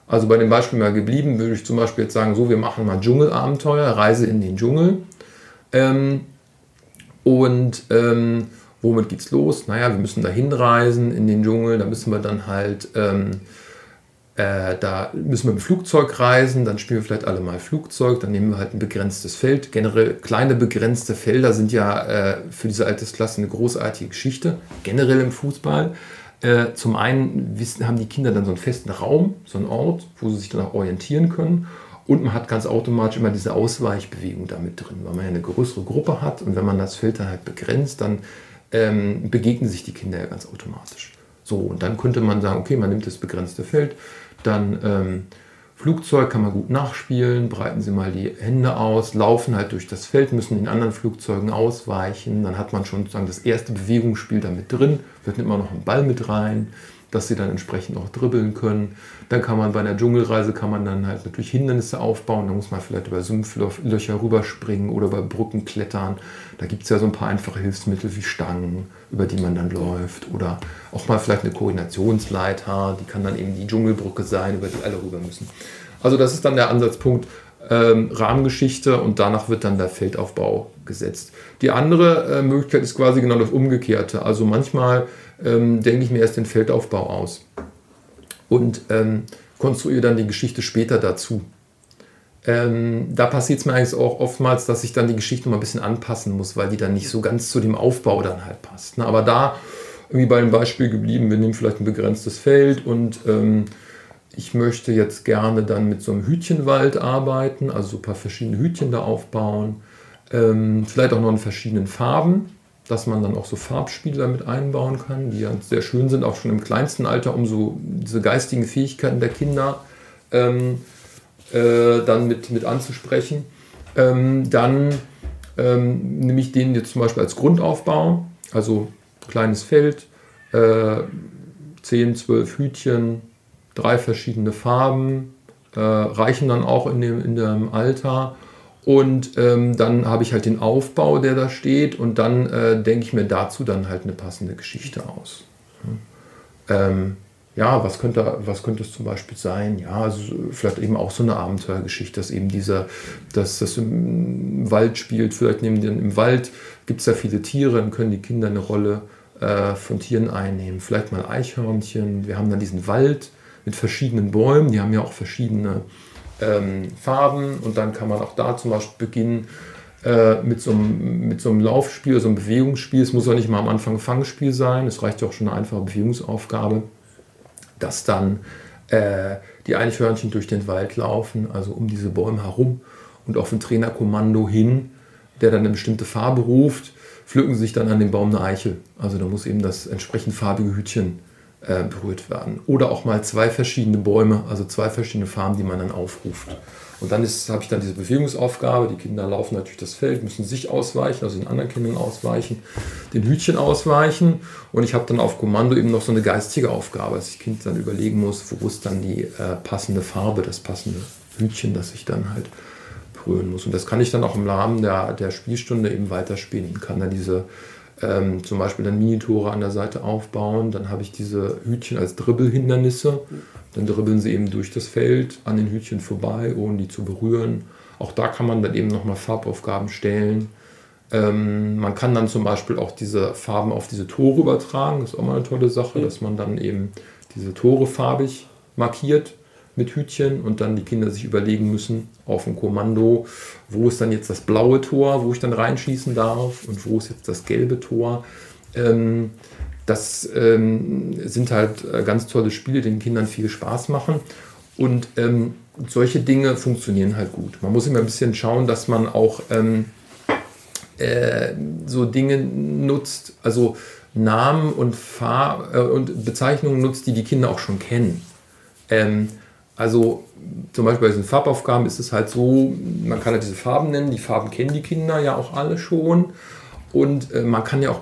Also bei dem Beispiel mal geblieben, würde ich zum Beispiel jetzt sagen, so, wir machen mal Dschungelabenteuer, Reise in den Dschungel. Ähm, und ähm, womit geht's los? Naja, wir müssen da hinreisen in den Dschungel, da müssen wir dann halt ähm, äh, da müssen wir mit dem Flugzeug reisen, dann spielen wir vielleicht alle mal Flugzeug, dann nehmen wir halt ein begrenztes Feld. Generell kleine begrenzte Felder sind ja äh, für diese Altersklasse eine großartige Geschichte, generell im Fußball. Äh, zum einen wissen, haben die Kinder dann so einen festen Raum, so einen Ort, wo sie sich dann auch orientieren können. Und man hat ganz automatisch immer diese Ausweichbewegung damit drin, weil man ja eine größere Gruppe hat und wenn man das Feld dann halt begrenzt, dann ähm, begegnen sich die Kinder ja ganz automatisch. So, und dann könnte man sagen, okay, man nimmt das begrenzte Feld, dann ähm, Flugzeug kann man gut nachspielen, breiten Sie mal die Hände aus, laufen halt durch das Feld, müssen den anderen Flugzeugen ausweichen. Dann hat man schon sozusagen das erste Bewegungsspiel damit drin, wird immer noch ein Ball mit rein. dass sie dann entsprechend auch dribbeln können. Dann kann man bei einer Dschungelreise kann man dann halt natürlich Hindernisse aufbauen. Da muss man vielleicht über Sumpflöcher rüberspringen oder über Brücken klettern. Da gibt es ja so ein paar einfache Hilfsmittel wie Stangen, über die man dann läuft. Oder auch mal vielleicht eine Koordinationsleiter, die kann dann eben die Dschungelbrücke sein, über die alle rüber müssen. Also das ist dann der Ansatzpunkt ähm, Rahmengeschichte und danach wird dann der Feldaufbau gesetzt. Die andere äh, Möglichkeit ist quasi genau das Umgekehrte. Also manchmal ähm, denke ich mir erst den Feldaufbau aus und ähm, konstruiere dann die Geschichte später dazu. Ähm, da passiert es mir eigentlich auch oftmals, dass ich dann die Geschichte mal ein bisschen anpassen muss, weil die dann nicht so ganz zu dem Aufbau dann halt passt. Ne? Aber da irgendwie bei dem Beispiel geblieben, wir nehmen vielleicht ein begrenztes Feld und ähm, ich möchte jetzt gerne dann mit so einem Hütchenwald arbeiten, also so ein paar verschiedene Hütchen da aufbauen, ähm, vielleicht auch noch in verschiedenen Farben dass man dann auch so Farbspiele damit einbauen kann, die ja sehr schön sind, auch schon im kleinsten Alter, um so diese geistigen Fähigkeiten der Kinder ähm, äh, dann mit, mit anzusprechen. Ähm, dann ähm, nehme ich den jetzt zum Beispiel als Grundaufbau, also kleines Feld, äh, 10, 12 Hütchen, drei verschiedene Farben, äh, reichen dann auch in dem, in dem Alter und ähm, dann habe ich halt den Aufbau, der da steht, und dann äh, denke ich mir dazu dann halt eine passende Geschichte aus. Ähm, ja, was könnte, was könnte es zum Beispiel sein? Ja, also vielleicht eben auch so eine Abenteuergeschichte, dass eben dieser, dass das im Wald spielt, vielleicht neben dem, im Wald gibt es ja viele Tiere, dann können die Kinder eine Rolle äh, von Tieren einnehmen. Vielleicht mal Eichhörnchen. Wir haben dann diesen Wald mit verschiedenen Bäumen, die haben ja auch verschiedene ähm, Farben und dann kann man auch da zum Beispiel beginnen äh, mit, so einem, mit so einem Laufspiel, so einem Bewegungsspiel. Es muss auch nicht mal am Anfang ein Fangspiel sein, es reicht ja auch schon eine einfache Bewegungsaufgabe, dass dann äh, die Eichhörnchen durch den Wald laufen, also um diese Bäume herum und auf ein Trainerkommando hin, der dann eine bestimmte Farbe ruft, pflücken sich dann an dem Baum eine Eichel. Also da muss eben das entsprechend farbige Hütchen äh, berührt werden. Oder auch mal zwei verschiedene Bäume, also zwei verschiedene Farben, die man dann aufruft. Und dann habe ich dann diese Bewegungsaufgabe. Die Kinder laufen natürlich das Feld, müssen sich ausweichen, also den anderen Kindern ausweichen, den Hütchen ausweichen. Und ich habe dann auf Kommando eben noch so eine geistige Aufgabe, dass das Kind dann überlegen muss, wo ist dann die äh, passende Farbe, das passende Hütchen, das ich dann halt berühren muss. Und das kann ich dann auch im Rahmen der, der Spielstunde eben weiterspielen. Kann dann diese ähm, zum Beispiel dann Minitore an der Seite aufbauen. Dann habe ich diese Hütchen als Dribbelhindernisse. Dann dribbeln sie eben durch das Feld an den Hütchen vorbei, ohne die zu berühren. Auch da kann man dann eben nochmal Farbaufgaben stellen. Ähm, man kann dann zum Beispiel auch diese Farben auf diese Tore übertragen. Das ist auch mal eine tolle Sache, dass man dann eben diese Tore farbig markiert mit Hütchen und dann die Kinder sich überlegen müssen auf dem Kommando, wo ist dann jetzt das blaue Tor, wo ich dann reinschießen darf und wo ist jetzt das gelbe Tor. Ähm, das ähm, sind halt äh, ganz tolle Spiele, die den Kindern viel Spaß machen und ähm, solche Dinge funktionieren halt gut. Man muss immer ein bisschen schauen, dass man auch ähm, äh, so Dinge nutzt, also Namen und, Fahr äh, und Bezeichnungen nutzt, die die Kinder auch schon kennen. Ähm, also zum Beispiel bei diesen Farbaufgaben ist es halt so, man kann ja diese Farben nennen, die Farben kennen die Kinder ja auch alle schon. Und äh, man kann ja auch,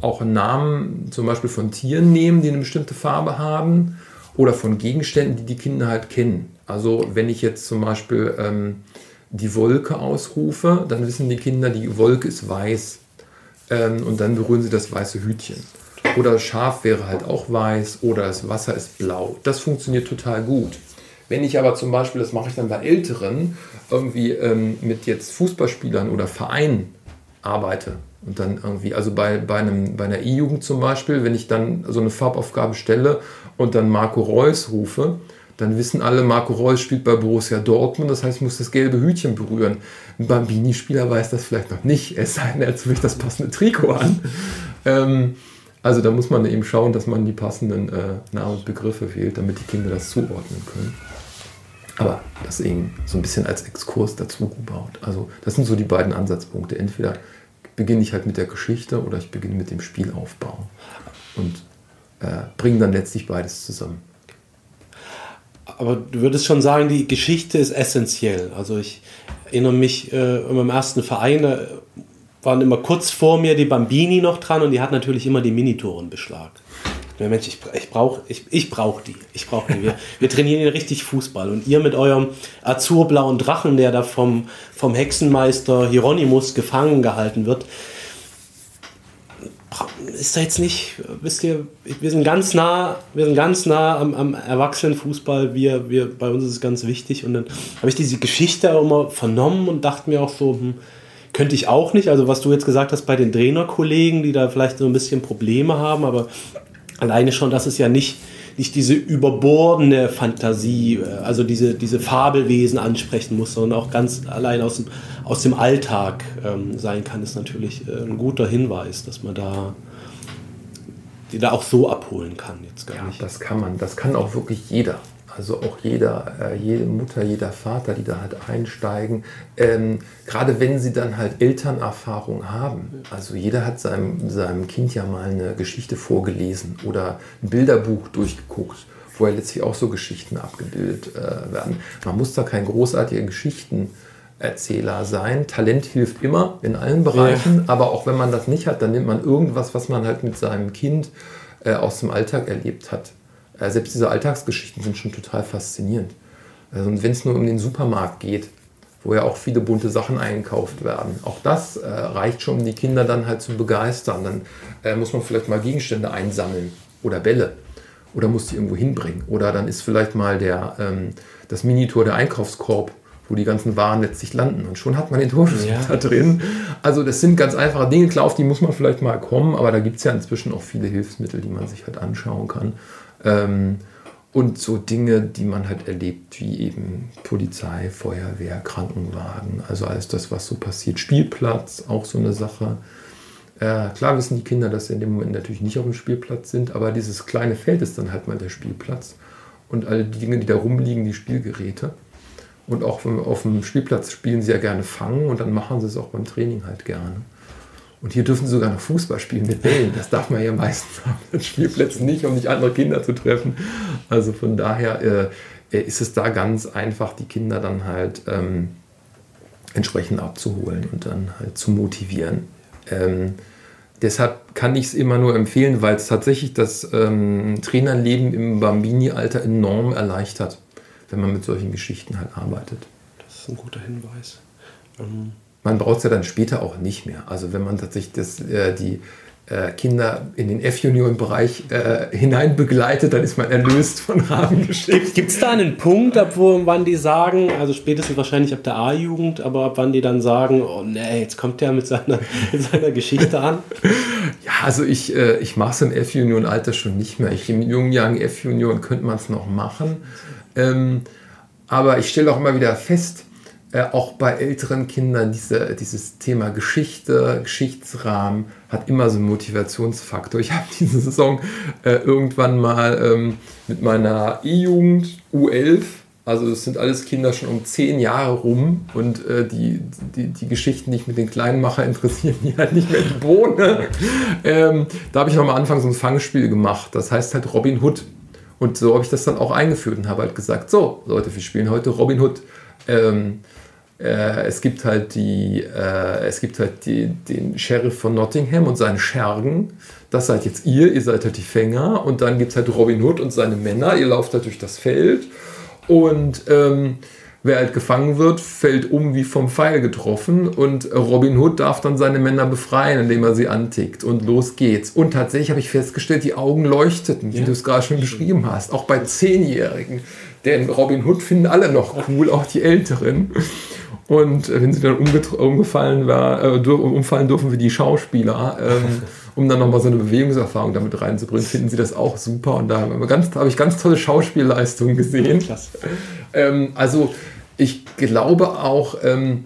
auch Namen zum Beispiel von Tieren nehmen, die eine bestimmte Farbe haben oder von Gegenständen, die die Kinder halt kennen. Also wenn ich jetzt zum Beispiel ähm, die Wolke ausrufe, dann wissen die Kinder, die Wolke ist weiß ähm, und dann berühren sie das weiße Hütchen. Oder Schaf wäre halt auch weiß oder das Wasser ist blau. Das funktioniert total gut. Wenn ich aber zum Beispiel, das mache ich dann bei Älteren, irgendwie ähm, mit jetzt Fußballspielern oder Vereinen arbeite und dann irgendwie, also bei, bei, einem, bei einer E-Jugend zum Beispiel, wenn ich dann so eine Farbaufgabe stelle und dann Marco Reus rufe, dann wissen alle, Marco Reus spielt bei Borussia Dortmund, das heißt, ich muss das gelbe Hütchen berühren. Ein Bambini-Spieler weiß das vielleicht noch nicht, es sei denn, er hat wirklich das passende Trikot an. Ähm, also da muss man eben schauen, dass man die passenden äh, Namen und Begriffe wählt, damit die Kinder das zuordnen können. Aber das eben so ein bisschen als Exkurs dazu gebaut. Also das sind so die beiden Ansatzpunkte. Entweder beginne ich halt mit der Geschichte oder ich beginne mit dem Spielaufbau. Und äh, bringe dann letztlich beides zusammen. Aber du würdest schon sagen, die Geschichte ist essentiell. Also ich erinnere mich, äh, in meinem ersten Verein da waren immer kurz vor mir die Bambini noch dran und die hat natürlich immer die Minitore in Beschlag. Ja, Mensch, ich, ich brauche ich, ich brauch die. Ich brauche die. Wir, wir trainieren hier richtig Fußball. Und ihr mit eurem azurblauen Drachen, der da vom, vom Hexenmeister Hieronymus gefangen gehalten wird, ist da jetzt nicht, wisst ihr, wir sind ganz nah, wir sind ganz nah am, am Erwachsenenfußball, wir, wir, bei uns ist es ganz wichtig. Und dann habe ich diese Geschichte auch immer vernommen und dachte mir auch so, hm, könnte ich auch nicht. Also was du jetzt gesagt hast bei den Trainerkollegen, die da vielleicht so ein bisschen Probleme haben, aber alleine schon, dass es ja nicht, nicht diese überbordene Fantasie, äh, also diese, diese Fabelwesen ansprechen muss, sondern auch ganz allein aus dem, aus dem Alltag ähm, sein kann, ist natürlich äh, ein guter Hinweis, dass man da die da auch so abholen kann jetzt gar ja, nicht. Das kann man, das kann auch wirklich jeder also auch jeder, äh, jede Mutter, jeder Vater, die da halt einsteigen, ähm, gerade wenn sie dann halt Elternerfahrung haben. Also jeder hat seinem, seinem Kind ja mal eine Geschichte vorgelesen oder ein Bilderbuch durchgeguckt, wo ja letztlich auch so Geschichten abgebildet äh, werden. Man muss da kein großartiger Geschichtenerzähler sein. Talent hilft immer in allen Bereichen, ja. aber auch wenn man das nicht hat, dann nimmt man irgendwas, was man halt mit seinem Kind äh, aus dem Alltag erlebt hat äh, selbst diese Alltagsgeschichten sind schon total faszinierend. Also, und wenn es nur um den Supermarkt geht, wo ja auch viele bunte Sachen eingekauft werden, auch das äh, reicht schon, um die Kinder dann halt zu begeistern. Dann äh, muss man vielleicht mal Gegenstände einsammeln oder Bälle oder muss die irgendwo hinbringen. Oder dann ist vielleicht mal der, ähm, das Minitor der Einkaufskorb, wo die ganzen Waren letztlich landen. Und schon hat man den Torschuss ja. da drin. Also das sind ganz einfache Dinge. Klar, auf die muss man vielleicht mal kommen, aber da gibt es ja inzwischen auch viele Hilfsmittel, die man sich halt anschauen kann. Ähm, und so Dinge, die man halt erlebt, wie eben Polizei, Feuerwehr, Krankenwagen, also alles das, was so passiert. Spielplatz, auch so eine Sache. Äh, klar wissen die Kinder, dass sie in dem Moment natürlich nicht auf dem Spielplatz sind, aber dieses kleine Feld ist dann halt mal der Spielplatz. Und all die Dinge, die da rumliegen, die Spielgeräte. Und auch auf dem Spielplatz spielen sie ja gerne Fangen und dann machen sie es auch beim Training halt gerne. Und hier dürfen sie sogar noch Fußball spielen mit Bällen. Das darf man ja meistens den Spielplätzen nicht, um nicht andere Kinder zu treffen. Also von daher äh, äh, ist es da ganz einfach, die Kinder dann halt ähm, entsprechend abzuholen und dann halt zu motivieren. Ähm, deshalb kann ich es immer nur empfehlen, weil es tatsächlich das ähm, Trainerleben im Bambini-Alter enorm erleichtert, wenn man mit solchen Geschichten halt arbeitet. Das ist ein guter Hinweis. Man braucht es ja dann später auch nicht mehr. Also wenn man tatsächlich das, äh, die äh, Kinder in den F-Junioren-Bereich äh, hinein begleitet, dann ist man erlöst von Rahmengeschichten. Gibt es da einen Punkt, ab wo, wann die sagen, also spätestens wahrscheinlich ab der A-Jugend, aber ab wann die dann sagen, oh nee, jetzt kommt der mit seiner, mit seiner Geschichte an? Ja, also ich, äh, ich mache es im F-Junioren-Alter schon nicht mehr. Ich, Im jungen Jahren F-Junioren könnte man es noch machen. Ähm, aber ich stelle auch immer wieder fest, äh, auch bei älteren Kindern diese, dieses Thema Geschichte, Geschichtsrahmen hat immer so einen Motivationsfaktor. Ich habe diese Saison äh, irgendwann mal ähm, mit meiner E-Jugend U11, also es sind alles Kinder schon um zehn Jahre rum und äh, die, die, die Geschichten, die ich mit den Kleinen mache, interessieren die halt nicht mehr die Bohne. ähm, da habe ich noch am Anfang so ein Fangspiel gemacht, das heißt halt Robin Hood. Und so habe ich das dann auch eingeführt und habe halt gesagt, so Leute, wir spielen heute Robin Hood. Ähm, äh, es gibt halt, die, äh, es gibt halt die, den Sheriff von Nottingham und seine Schergen. Das seid jetzt ihr, ihr seid halt die Fänger. Und dann gibt es halt Robin Hood und seine Männer. Ihr lauft halt durch das Feld. Und ähm, wer halt gefangen wird, fällt um wie vom Pfeil getroffen. Und Robin Hood darf dann seine Männer befreien, indem er sie antickt. Und los geht's. Und tatsächlich habe ich festgestellt, die Augen leuchteten, wie ja. du es gerade schon beschrieben hast. Auch bei Zehnjährigen. Denn Robin Hood finden alle noch cool, auch die Älteren. Und wenn sie dann umgefallen war, äh, umfallen dürfen wie die Schauspieler, ähm, um dann nochmal so eine Bewegungserfahrung damit reinzubringen, finden sie das auch super. Und da habe hab ich ganz tolle Schauspielleistungen gesehen. Ähm, also ich glaube auch, ähm,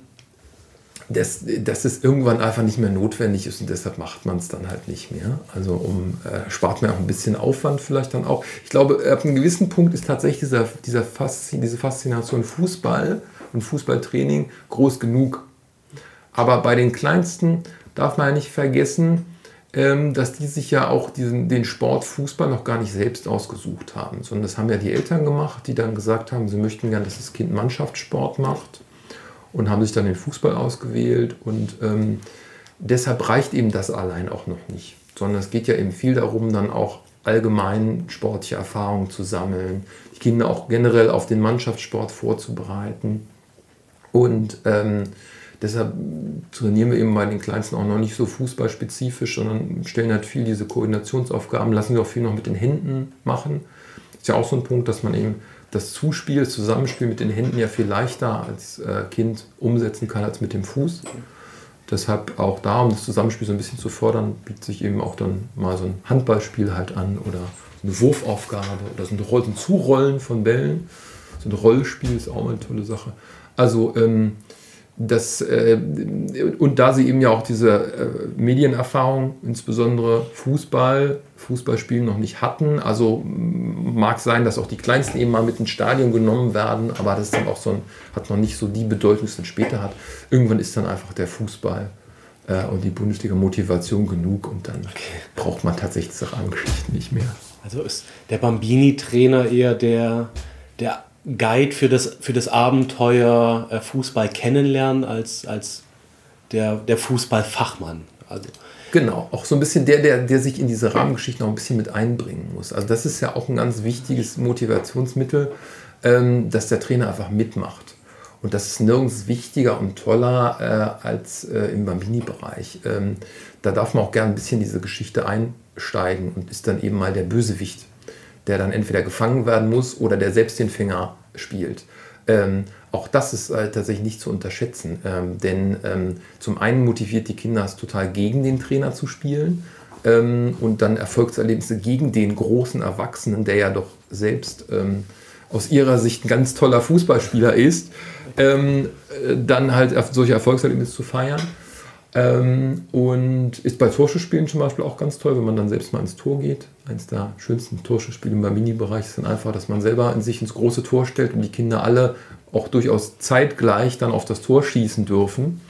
dass, dass es irgendwann einfach nicht mehr notwendig ist und deshalb macht man es dann halt nicht mehr. Also um äh, spart man auch ein bisschen Aufwand vielleicht dann auch. Ich glaube, ab einem gewissen Punkt ist tatsächlich dieser, dieser Faszin, diese Faszination Fußball und Fußballtraining groß genug. Aber bei den Kleinsten darf man ja nicht vergessen, ähm, dass die sich ja auch diesen, den Sport Fußball noch gar nicht selbst ausgesucht haben, sondern das haben ja die Eltern gemacht, die dann gesagt haben, sie möchten gern, dass das Kind Mannschaftssport macht und haben sich dann den Fußball ausgewählt und ähm, deshalb reicht eben das allein auch noch nicht, sondern es geht ja eben viel darum, dann auch allgemein sportliche Erfahrungen zu sammeln, die Kinder auch generell auf den Mannschaftssport vorzubereiten. Und ähm, deshalb trainieren wir eben bei den Kleinsten auch noch nicht so fußballspezifisch, sondern stellen halt viel diese Koordinationsaufgaben, lassen wir auch viel noch mit den Händen machen. Ist ja auch so ein Punkt, dass man eben das Zuspiel, das Zusammenspiel mit den Händen ja viel leichter als äh, Kind umsetzen kann als mit dem Fuß. Deshalb auch da, um das Zusammenspiel so ein bisschen zu fördern, bietet sich eben auch dann mal so ein Handballspiel halt an oder eine Wurfaufgabe oder so ein Zurollen von Bällen. So ein Rollspiel ist auch mal eine tolle Sache. Also ähm, das, äh, und da sie eben ja auch diese äh, Medienerfahrung, insbesondere Fußball, Fußballspielen noch nicht hatten, also mag sein, dass auch die Kleinsten eben mal mit ins Stadion genommen werden, aber das ist dann auch so ein, hat noch nicht so die Bedeutung, die es dann später hat. Irgendwann ist dann einfach der Fußball äh, und die Bundesliga Motivation genug und dann okay. braucht man tatsächlich Rahmengeschichten nicht mehr. Also ist der Bambini-Trainer eher der, der Guide für das, für das Abenteuer äh, Fußball kennenlernen als, als der, der Fußballfachmann. Also. Genau, auch so ein bisschen der, der, der sich in diese Rahmengeschichte noch ein bisschen mit einbringen muss. Also das ist ja auch ein ganz wichtiges Motivationsmittel, ähm, dass der Trainer einfach mitmacht. Und das ist nirgends wichtiger und toller äh, als äh, im Bambini-Bereich. Ähm, da darf man auch gerne ein bisschen diese Geschichte einsteigen und ist dann eben mal der Bösewicht der dann entweder gefangen werden muss oder der selbst den Fänger spielt. Ähm, auch das ist äh, tatsächlich nicht zu unterschätzen, ähm, denn ähm, zum einen motiviert die Kinder es total gegen den Trainer zu spielen ähm, und dann Erfolgserlebnisse gegen den großen Erwachsenen, der ja doch selbst ähm, aus ihrer Sicht ein ganz toller Fußballspieler ist, ähm, äh, dann halt solche Erfolgserlebnisse zu feiern. Und ist bei Torschussspielen zum Beispiel auch ganz toll, wenn man dann selbst mal ins Tor geht. Eines der schönsten Torschussspiele im Mini-Bereich ist dann einfach, dass man selber in sich ins große Tor stellt und die Kinder alle auch durchaus zeitgleich dann auf das Tor schießen dürfen.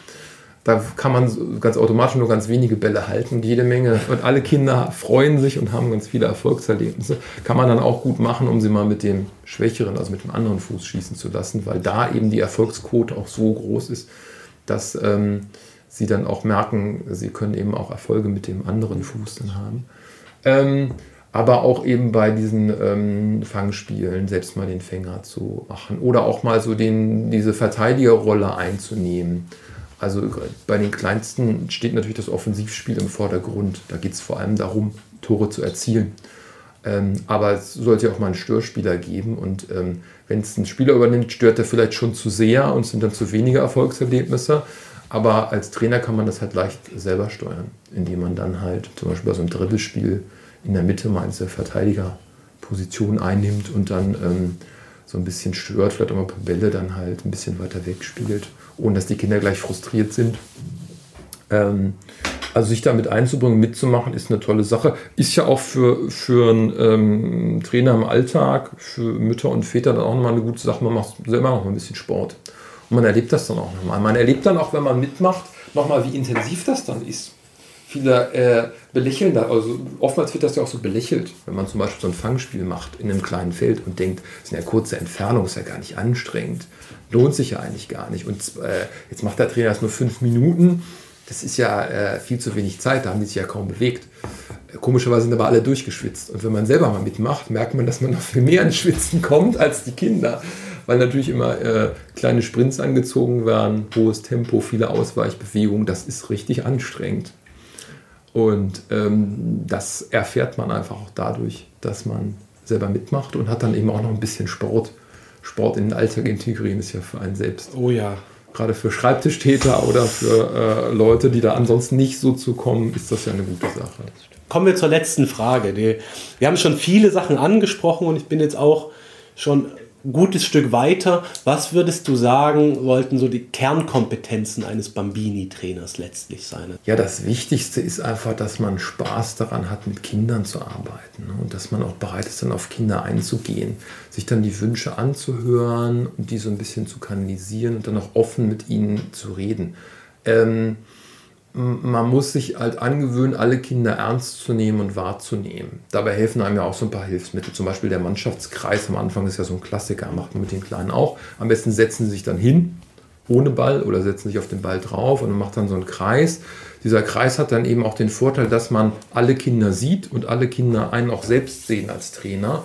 Da kann man ganz automatisch nur ganz wenige Bälle halten, jede Menge. Und alle Kinder freuen sich und haben ganz viele Erfolgserlebnisse. Kann man dann auch gut machen, um sie mal mit dem Schwächeren, also mit dem anderen Fuß schießen zu lassen, weil da eben die Erfolgsquote auch so groß ist, dass ähm, sie dann auch merken, sie können eben auch Erfolge mit dem anderen Fuß dann haben. Ähm, aber auch eben bei diesen ähm, Fangspielen selbst mal den Fänger zu machen oder auch mal so den, diese Verteidigerrolle einzunehmen. Also bei den Kleinsten steht natürlich das Offensivspiel im Vordergrund. Da geht es vor allem darum, Tore zu erzielen. Ähm, aber es sollte ja auch mal einen Störspieler geben. Und ähm, wenn es ein Spieler übernimmt, stört er vielleicht schon zu sehr und sind dann zu wenige Erfolgserlebnisse. Aber als Trainer kann man das halt leicht selber steuern, indem man dann halt zum Beispiel bei so einem Dribbelspiel in der Mitte mal diese Verteidigerposition einnimmt und dann ähm, so ein bisschen stört, vielleicht auch mal ein paar Bälle dann halt ein bisschen weiter weg spielt, ohne dass die Kinder gleich frustriert sind. Ähm, also sich damit einzubringen, mitzumachen, ist eine tolle Sache. Ist ja auch für, für einen ähm, Trainer im Alltag, für Mütter und Väter dann auch nochmal eine gute Sache. Man macht selber mal ein bisschen Sport. Man erlebt das dann auch nochmal. Man erlebt dann auch, wenn man mitmacht, nochmal, wie intensiv das dann ist. Viele äh, belächeln da, also oftmals wird das ja auch so belächelt, wenn man zum Beispiel so ein Fangspiel macht in einem kleinen Feld und denkt, das ist eine kurze Entfernung, ist ja gar nicht anstrengend, lohnt sich ja eigentlich gar nicht. Und äh, jetzt macht der Trainer das nur fünf Minuten, das ist ja äh, viel zu wenig Zeit, da haben die sich ja kaum bewegt. Komischerweise sind aber alle durchgeschwitzt. Und wenn man selber mal mitmacht, merkt man, dass man noch viel mehr ins Schwitzen kommt als die Kinder weil natürlich immer äh, kleine Sprints angezogen werden, hohes Tempo, viele Ausweichbewegungen. Das ist richtig anstrengend. Und ähm, das erfährt man einfach auch dadurch, dass man selber mitmacht und hat dann eben auch noch ein bisschen Sport. Sport in den Alltag integrieren ist ja für einen selbst. Oh ja. Gerade für Schreibtischtäter oder für äh, Leute, die da ansonsten nicht so zu kommen, ist das ja eine gute Sache. Kommen wir zur letzten Frage. Wir haben schon viele Sachen angesprochen und ich bin jetzt auch schon gutes Stück weiter. Was würdest du sagen, sollten so die Kernkompetenzen eines Bambini-Trainers letztlich sein? Ja, das Wichtigste ist einfach, dass man Spaß daran hat, mit Kindern zu arbeiten ne? und dass man auch bereit ist, dann auf Kinder einzugehen, sich dann die Wünsche anzuhören und die so ein bisschen zu kanalisieren und dann auch offen mit ihnen zu reden. Ähm, man muss sich halt angewöhnen, alle Kinder ernst zu nehmen und wahrzunehmen. Dabei helfen einem ja auch so ein paar Hilfsmittel. Zum Beispiel der Mannschaftskreis am Anfang ist ja so ein Klassiker, macht man mit den Kleinen auch. Am besten setzen sie sich dann hin, ohne Ball oder setzen sich auf den Ball drauf und macht dann so einen Kreis. Dieser Kreis hat dann eben auch den Vorteil, dass man alle Kinder sieht und alle Kinder einen auch selbst sehen als Trainer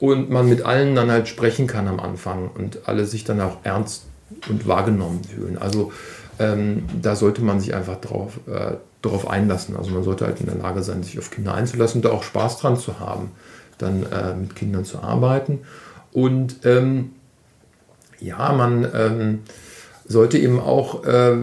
und man mit allen dann halt sprechen kann am Anfang und alle sich dann auch ernst und wahrgenommen fühlen. Also ähm, da sollte man sich einfach drauf, äh, darauf einlassen. Also man sollte halt in der Lage sein, sich auf Kinder einzulassen und da auch Spaß dran zu haben, dann äh, mit Kindern zu arbeiten. Und ähm, ja, man ähm, sollte eben auch äh,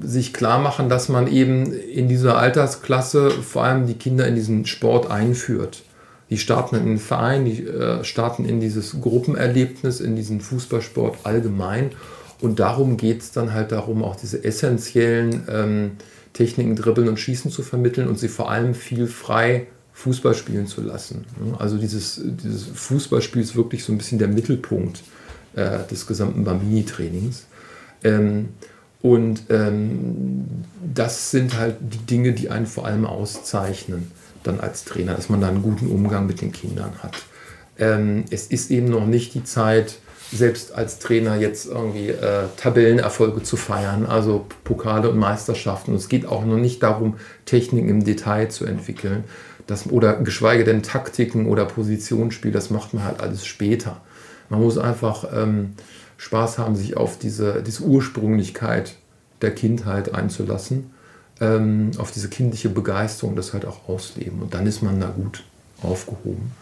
sich klar machen, dass man eben in dieser Altersklasse vor allem die Kinder in diesen Sport einführt. Die starten in den Verein, die äh, starten in dieses Gruppenerlebnis, in diesen Fußballsport allgemein. Und darum geht es dann halt darum, auch diese essentiellen ähm, Techniken, Dribbeln und Schießen zu vermitteln und sie vor allem viel frei Fußball spielen zu lassen. Also dieses, dieses Fußballspiel ist wirklich so ein bisschen der Mittelpunkt äh, des gesamten Bambini-Trainings. Ähm, und ähm, das sind halt die Dinge, die einen vor allem auszeichnen, dann als Trainer, dass man da einen guten Umgang mit den Kindern hat. Ähm, es ist eben noch nicht die Zeit, selbst als Trainer jetzt irgendwie äh, Tabellenerfolge zu feiern, also Pokale und Meisterschaften. Und es geht auch noch nicht darum, Techniken im Detail zu entwickeln. Das, oder geschweige denn Taktiken oder Positionsspiel, das macht man halt alles später. Man muss einfach ähm, Spaß haben, sich auf diese, diese Ursprünglichkeit der Kindheit einzulassen, ähm, auf diese kindliche Begeisterung, das halt auch ausleben. Und dann ist man da gut aufgehoben.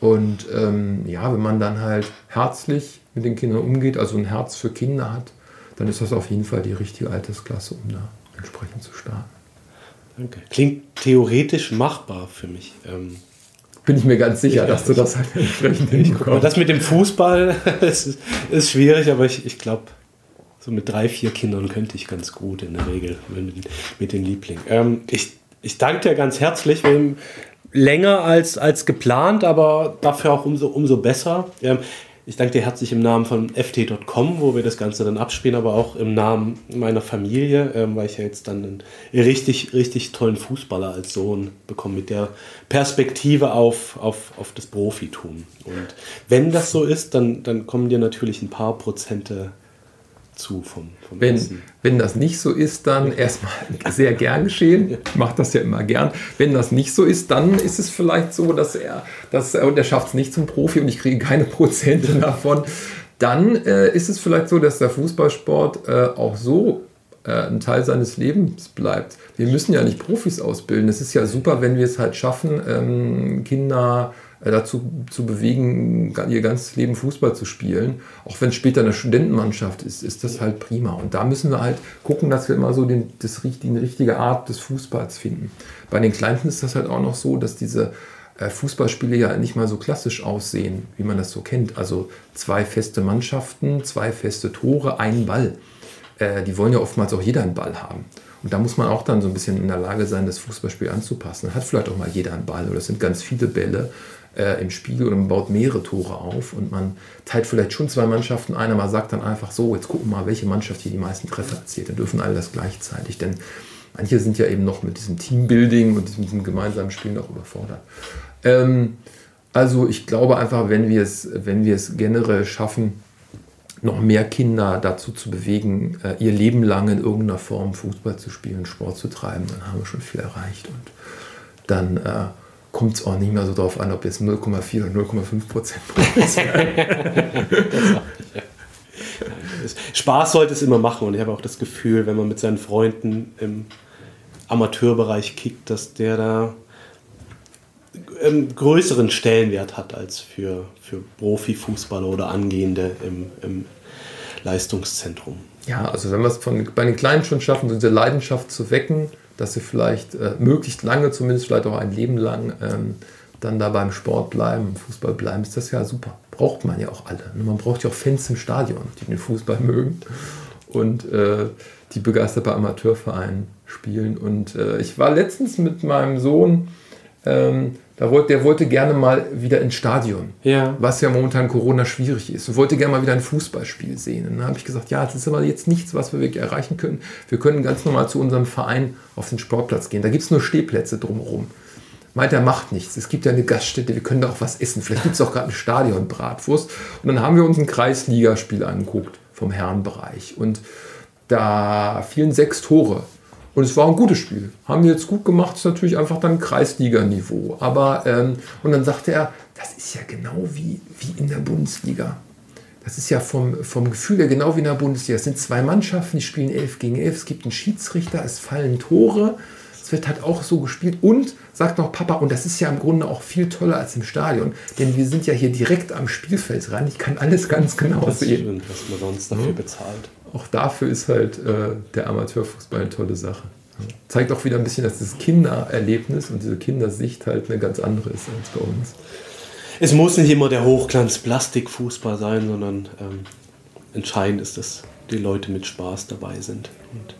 Und ähm, ja, wenn man dann halt herzlich mit den Kindern umgeht, also ein Herz für Kinder hat, dann ist das auf jeden Fall die richtige Altersklasse, um da entsprechend zu starten. Danke. Klingt theoretisch machbar für mich. Ähm bin ich mir ganz sicher, ja, dass du das halt entsprechend hinbekommst. Das mit dem Fußball ist, ist schwierig, aber ich, ich glaube, so mit drei, vier Kindern könnte ich ganz gut in der Regel mit, mit den Lieblingen. Ähm, ich, ich danke dir ganz herzlich. Länger als, als geplant, aber dafür auch umso, umso besser. Ähm, ich danke dir herzlich im Namen von ft.com, wo wir das Ganze dann abspielen, aber auch im Namen meiner Familie, ähm, weil ich ja jetzt dann einen richtig, richtig tollen Fußballer als Sohn bekomme mit der Perspektive auf, auf, auf das Profitum. Und wenn das so ist, dann, dann kommen dir natürlich ein paar Prozente zu vom, vom wenn, Essen. Wenn das nicht so ist, dann erstmal sehr gern geschehen. Ich mache das ja immer gern. Wenn das nicht so ist, dann ist es vielleicht so, dass er, dass er, und er schafft es nicht zum Profi und ich kriege keine Prozente davon. Dann äh, ist es vielleicht so, dass der Fußballsport äh, auch so äh, ein Teil seines Lebens bleibt. Wir müssen ja nicht Profis ausbilden. Es ist ja super, wenn wir es halt schaffen, ähm, Kinder dazu zu bewegen, ihr ganzes Leben Fußball zu spielen. Auch wenn es später eine Studentenmannschaft ist, ist das halt prima. Und da müssen wir halt gucken, dass wir immer so den, das, die richtige Art des Fußballs finden. Bei den Kleinsten ist das halt auch noch so, dass diese äh, Fußballspiele ja nicht mal so klassisch aussehen, wie man das so kennt. Also zwei feste Mannschaften, zwei feste Tore, ein Ball. Äh, die wollen ja oftmals auch jeder einen Ball haben. Und da muss man auch dann so ein bisschen in der Lage sein, das Fußballspiel anzupassen. Dann hat vielleicht auch mal jeder einen Ball oder es sind ganz viele Bälle äh, im Spiel und man baut mehrere Tore auf und man teilt vielleicht schon zwei Mannschaften ein, aber sagt dann einfach so, jetzt gucken wir mal, welche Mannschaft hier die meisten Treffer erzielt. Dann dürfen alle das gleichzeitig, denn manche sind ja eben noch mit diesem Teambuilding und diesem, diesem gemeinsamen Spiel noch überfordert. Ähm, also ich glaube einfach, wenn wir es, wenn generell schaffen, noch mehr Kinder dazu zu bewegen, äh, ihr Leben lang in irgendeiner Form Fußball zu spielen, Sport zu treiben, dann haben wir schon viel erreicht. Und dann äh, kommt es auch nicht mehr so darauf an, ob jetzt 0,4 oder 0,5 Prozent Spaß sollte es immer machen und ich habe auch das Gefühl, wenn man mit seinen Freunden im Amateurbereich kickt, dass der da einen größeren Stellenwert hat als für, für Profifußballer oder Angehende im, im Leistungszentrum. Ja, also wenn wir es von, bei den Kleinen schon schaffen, diese Leidenschaft zu wecken, dass sie vielleicht äh, möglichst lange, zumindest vielleicht auch ein Leben lang, ähm, dann da beim Sport bleiben, Fußball bleiben, ist das ja super. Braucht man ja auch alle. Und man braucht ja auch Fans im Stadion, die den Fußball mögen und äh, die begeistert bei Amateurvereinen spielen. Und äh, ich war letztens mit meinem Sohn ähm, da wollte, der wollte gerne mal wieder ins Stadion, ja. was ja momentan Corona schwierig ist. Und wollte gerne mal wieder ein Fußballspiel sehen. Und dann habe ich gesagt, ja, das ist aber jetzt nichts, was wir wirklich erreichen können. Wir können ganz normal zu unserem Verein auf den Sportplatz gehen. Da gibt es nur Stehplätze drumherum. Meint er, macht nichts. Es gibt ja eine Gaststätte, wir können da auch was essen. Vielleicht gibt es auch gerade ein Stadion Bratwurst. Und dann haben wir uns ein Kreisligaspiel angeguckt vom Herrenbereich. Und da fielen sechs Tore. Und es war ein gutes Spiel. Haben wir jetzt gut gemacht, ist natürlich einfach dann Kreisliganiveau. Aber, ähm, und dann sagte er, das ist ja genau wie, wie in der Bundesliga. Das ist ja vom, vom Gefühl her genau wie in der Bundesliga. Es sind zwei Mannschaften, die spielen 11 gegen 11. Es gibt einen Schiedsrichter, es fallen Tore. Es wird halt auch so gespielt. Und, sagt noch Papa, und das ist ja im Grunde auch viel toller als im Stadion, denn wir sind ja hier direkt am Spielfeld ran. Ich kann alles ganz genau das sehen. Was man sonst dafür bezahlt. Auch dafür ist halt äh, der Amateurfußball eine tolle Sache. Zeigt auch wieder ein bisschen, dass das Kindererlebnis und diese Kindersicht halt eine ganz andere ist als bei uns. Es muss nicht immer der Hochglanz-Plastikfußball sein, sondern ähm, entscheidend ist, dass die Leute mit Spaß dabei sind. Und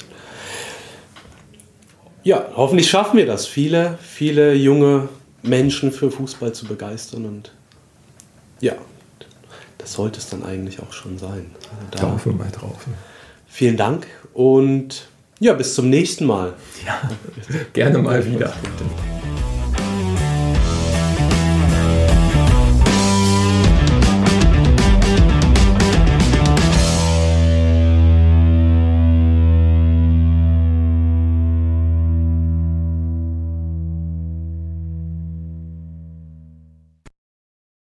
ja, hoffentlich schaffen wir das, viele, viele junge Menschen für Fußball zu begeistern. Und ja, das sollte es dann eigentlich auch schon sein. Also da Daumen mal drauf. Vielen Dank und ja, bis zum nächsten Mal. Ja, gerne mal wieder.